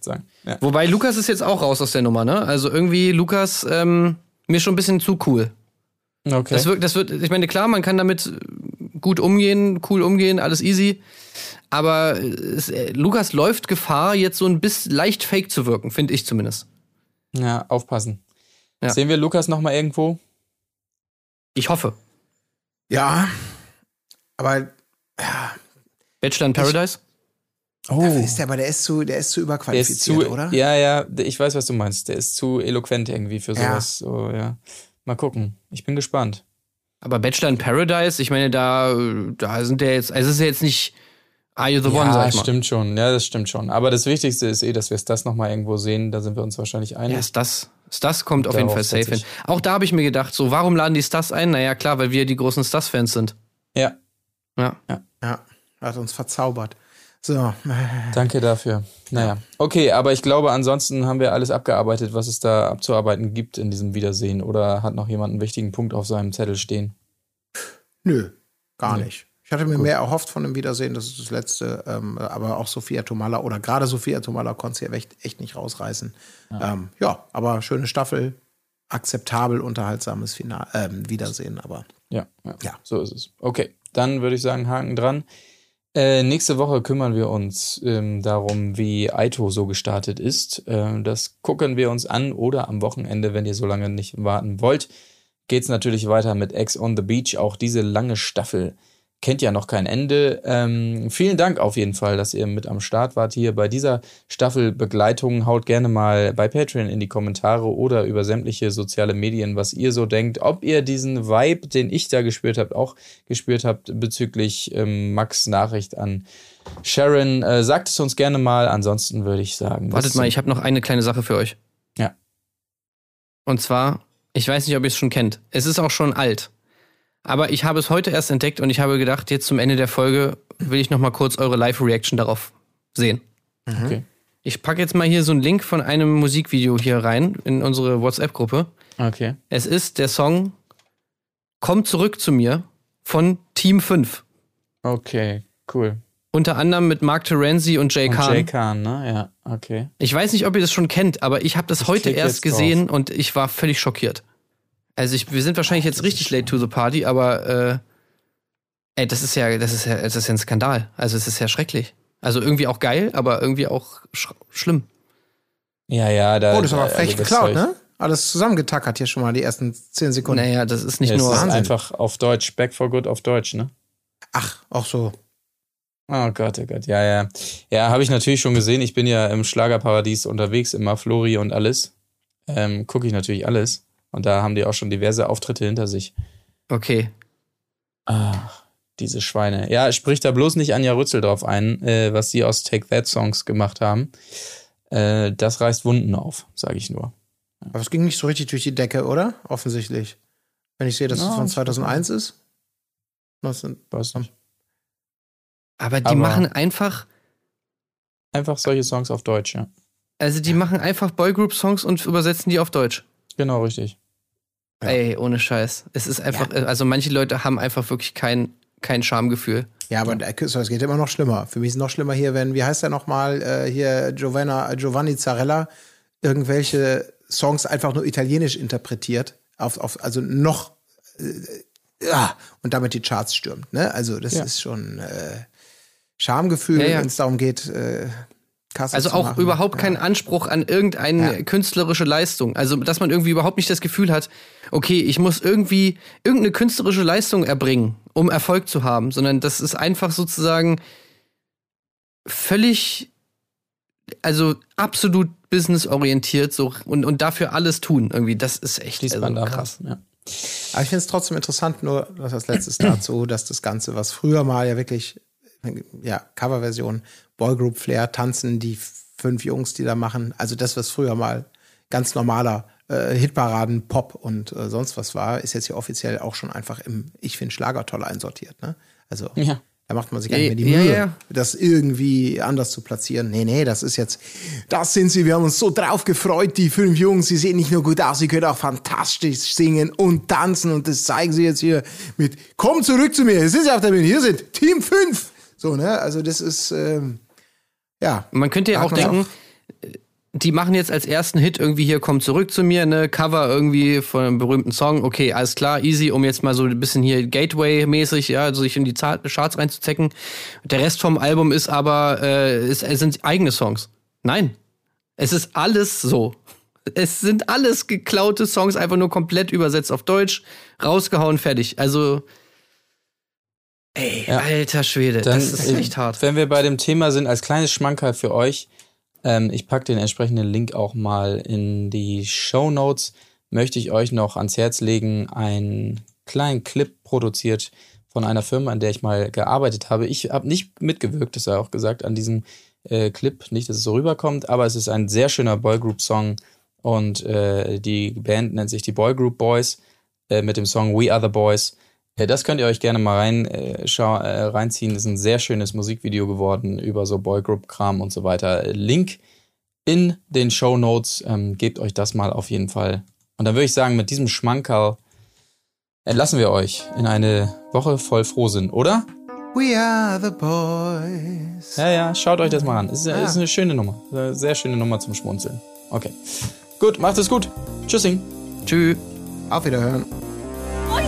Ja. Wobei Lukas ist jetzt auch raus aus der Nummer, ne? Also irgendwie Lukas ähm, mir schon ein bisschen zu cool. Okay. Das wird, das wird, ich meine, klar, man kann damit gut umgehen, cool umgehen, alles easy. Aber es, äh, Lukas läuft Gefahr, jetzt so ein bisschen leicht fake zu wirken, finde ich zumindest. ja, aufpassen. Ja. Sehen wir Lukas noch mal irgendwo? Ich hoffe. Ja, aber Bachelor in Paradise? Oh, dafür ist der, aber der ist zu, der ist zu der ist überqualifiziert, zu, oder? ja, ja, ich weiß, was du meinst. Der ist zu eloquent irgendwie für Ja. sowas. So, ja. Mal gucken. Ich bin gespannt. Aber Bachelor in Paradise, ich meine, da, da sind ja jetzt, also es ist ja jetzt nicht Are You the One, ja, sag ich mal. stimmt schon. Ja, das stimmt schon. Aber das Wichtigste ist eh, dass wir es das noch mal irgendwo sehen. Da sind wir uns wahrscheinlich einig. Ja, ist das. Ist das kommt auf jeden Fall safe hin. Auch da habe ich mir gedacht, so, warum laden die Stars ein? Naja, klar, weil wir die großen Stars-Fans sind. Ja, Ja. Ja, hat uns verzaubert. So, danke dafür. Naja, okay, aber ich glaube, ansonsten haben wir alles abgearbeitet, was es da abzuarbeiten gibt in diesem Wiedersehen. Oder hat noch jemand einen wichtigen Punkt auf seinem Zettel stehen? nö, gar Nee. nicht. Ich hatte mir mehr erhofft von dem Wiedersehen, das ist das letzte, ähm, aber auch Sophia Tomala oder gerade Sophia Tomala konnte sie ja echt, echt nicht rausreißen. Ja. Ähm, ja, aber schöne Staffel, akzeptabel, unterhaltsames Final, ähm, Wiedersehen, aber Ja, ja, Ja. so ist es. Okay, dann würde ich sagen, Haken dran. Äh, nächste Woche kümmern wir uns ähm, darum, wie Aito so gestartet ist. Ähm, das gucken wir uns an oder am Wochenende, wenn ihr so lange nicht warten wollt, geht's natürlich weiter mit Ex on the Beach. Auch diese lange Staffel kennt ja noch kein Ende. Ähm, vielen Dank auf jeden Fall, dass ihr mit am Start wart hier bei dieser Staffel Begleitung. Haut gerne mal bei Patreon in die Kommentare oder über sämtliche soziale Medien, was ihr so denkt. Ob ihr diesen Vibe, den ich da gespürt habt, auch gespürt habt bezüglich ähm, Max Nachricht an Sharon. Äh, sagt es uns gerne mal. Ansonsten würde ich sagen. Wartet mal, ich habe noch eine kleine Sache für euch. Ja. Und zwar, ich weiß nicht, ob ihr es schon kennt. Es ist auch schon alt. Aber ich habe es heute erst entdeckt und ich habe gedacht, jetzt zum Ende der Folge will ich noch mal kurz eure Live-Reaction darauf sehen. Okay. Ich packe jetzt mal hier so einen Link von einem Musikvideo hier rein in unsere WhatsApp-Gruppe. Okay. Es ist der Song Komm zurück zu mir von Team 5. Okay, cool. Unter anderem mit Mark Terenzi und Jay Und Khan. Jay Khan, ne? Ja, okay. Ich weiß nicht, ob ihr das schon kennt, aber ich habe das Ich heute erst jetzt drauf. gesehen und ich war völlig schockiert. Also ich, wir sind wahrscheinlich jetzt richtig late to the party, aber äh, ey, das ist ja, das ist ja, das ist ja ein Skandal. Also es ist ja schrecklich. Also irgendwie auch geil, aber irgendwie auch sch schlimm. Ja, ja, da. Oh, das ist aber also frech das geklaut, ne? Alles zusammengetackert hier schon mal die ersten zehn Sekunden. Naja, das ist nicht Es nur. ist Wahnsinn. einfach auf Deutsch, Back for Good auf Deutsch, ne? Ach, auch so. Oh Gott, oh Gott, ja, ja. Ja, habe ich natürlich schon gesehen. Ich bin ja im Schlagerparadies unterwegs, immer Flori und alles. Ähm, Gucke ich natürlich alles. Und da haben die auch schon diverse Auftritte hinter sich. Okay. Ach, diese Schweine. Ja, sprich da bloß nicht Anja Rützel drauf ein, äh, was sie aus Take That Songs gemacht haben. Äh, das reißt Wunden auf, sage ich nur. Aber es ging nicht so richtig durch die Decke, oder? Offensichtlich. Wenn ich sehe, dass es Ja, von das 2001 ist. 19 Weiß nicht. Aber die Aber- machen einfach, Einfach solche Songs auf Deutsch, ja. also die machen einfach Boygroup-Songs und übersetzen die auf Deutsch. Genau, richtig. Ja. Ey, ohne Scheiß. Es ist einfach, also manche Leute haben einfach wirklich kein, kein Schamgefühl. Ja, aber es geht immer noch schlimmer. Für mich ist es noch schlimmer hier, wenn, wie heißt der nochmal, äh, hier Giovanna, Giovanni Zarella, irgendwelche Songs einfach nur italienisch interpretiert. Auf, auf, also noch, äh, ja, und damit die Charts stürmt. Ne? Also, das Ja. ist schon äh, Schamgefühl, Ja, ja. wenn es darum geht, äh, Kasse Also zu auch machen. überhaupt ja. kein Anspruch an irgendeine Ja. künstlerische Leistung. Also, dass man irgendwie überhaupt nicht das Gefühl hat, okay, ich muss irgendwie irgendeine künstlerische Leistung erbringen, um Erfolg zu haben, sondern das ist einfach sozusagen völlig, also absolut businessorientiert so und, und dafür alles tun irgendwie. Das ist echt also, krass. Ja. Aber ich finde es trotzdem interessant, nur das als letztes dazu, dass das Ganze, was früher mal ja wirklich, ja, Coverversion, Boygroup Flair, Tanzen, die fünf Jungs, die da machen, also das, was früher mal ganz normaler äh, Hitparaden, Pop und äh, sonst was war, ist jetzt hier offiziell auch schon einfach im, ich finde Schlager toll einsortiert, ne? Also Ja. da macht man sich gar Ja, nicht mehr die ja, Mühe, ja. das irgendwie anders zu platzieren. Nee, nee, das ist jetzt, das sind sie, wir haben uns so drauf gefreut, die fünf Jungs, sie sehen nicht nur gut aus, sie können auch fantastisch singen und tanzen und das zeigen sie jetzt hier mit, komm zurück zu mir, hier sind sie auf der Bühne, hier sind Team 5. So, ne, also das ist, ähm, ja. Man könnte ja auch hat man denken, die machen jetzt als ersten Hit irgendwie hier kommt zurück zu mir, ne Cover irgendwie von einem berühmten Song. Okay, alles klar, easy, um jetzt mal so ein bisschen hier Gateway-mäßig, ja, also sich in die Charts reinzuzecken. Der Rest vom Album ist aber, äh, ist, es sind eigene Songs. Nein, es ist alles so. Es sind alles geklaute Songs, einfach nur komplett übersetzt auf Deutsch, rausgehauen, fertig. Also, ey, Ja. alter Schwede, Dann, das ist echt hart. Wenn wir bei dem Thema sind, als kleines Schmankerl für euch, ähm, ich packe den entsprechenden Link auch mal in die Show Notes, möchte ich euch noch ans Herz legen, einen kleinen Clip produziert von einer Firma, an der ich mal gearbeitet habe. Ich habe nicht mitgewirkt, das sei auch gesagt, an diesem äh, Clip, nicht, dass es so rüberkommt, aber es ist ein sehr schöner Boygroup-Song und äh, die Band nennt sich die Boygroup Boys äh, mit dem Song We Are the Boys. Ja, das könnt ihr euch gerne mal rein, äh, schau, äh, reinziehen. Ist ein sehr schönes Musikvideo geworden über so Boygroup-Kram und so weiter. Link in den Show Notes. Ähm, gebt euch das mal auf jeden Fall. Und dann würde ich sagen, mit diesem Schmankerl entlassen wir euch in eine Woche voll Frohsinn, oder? We are the boys. Ja, ja, schaut euch das mal an. Ist, Ah. ist eine schöne Nummer. Eine Sehr schöne Nummer zum Schmunzeln. Okay. Gut, macht es gut. Tschüssing. Tschüss. Auf Wiederhören.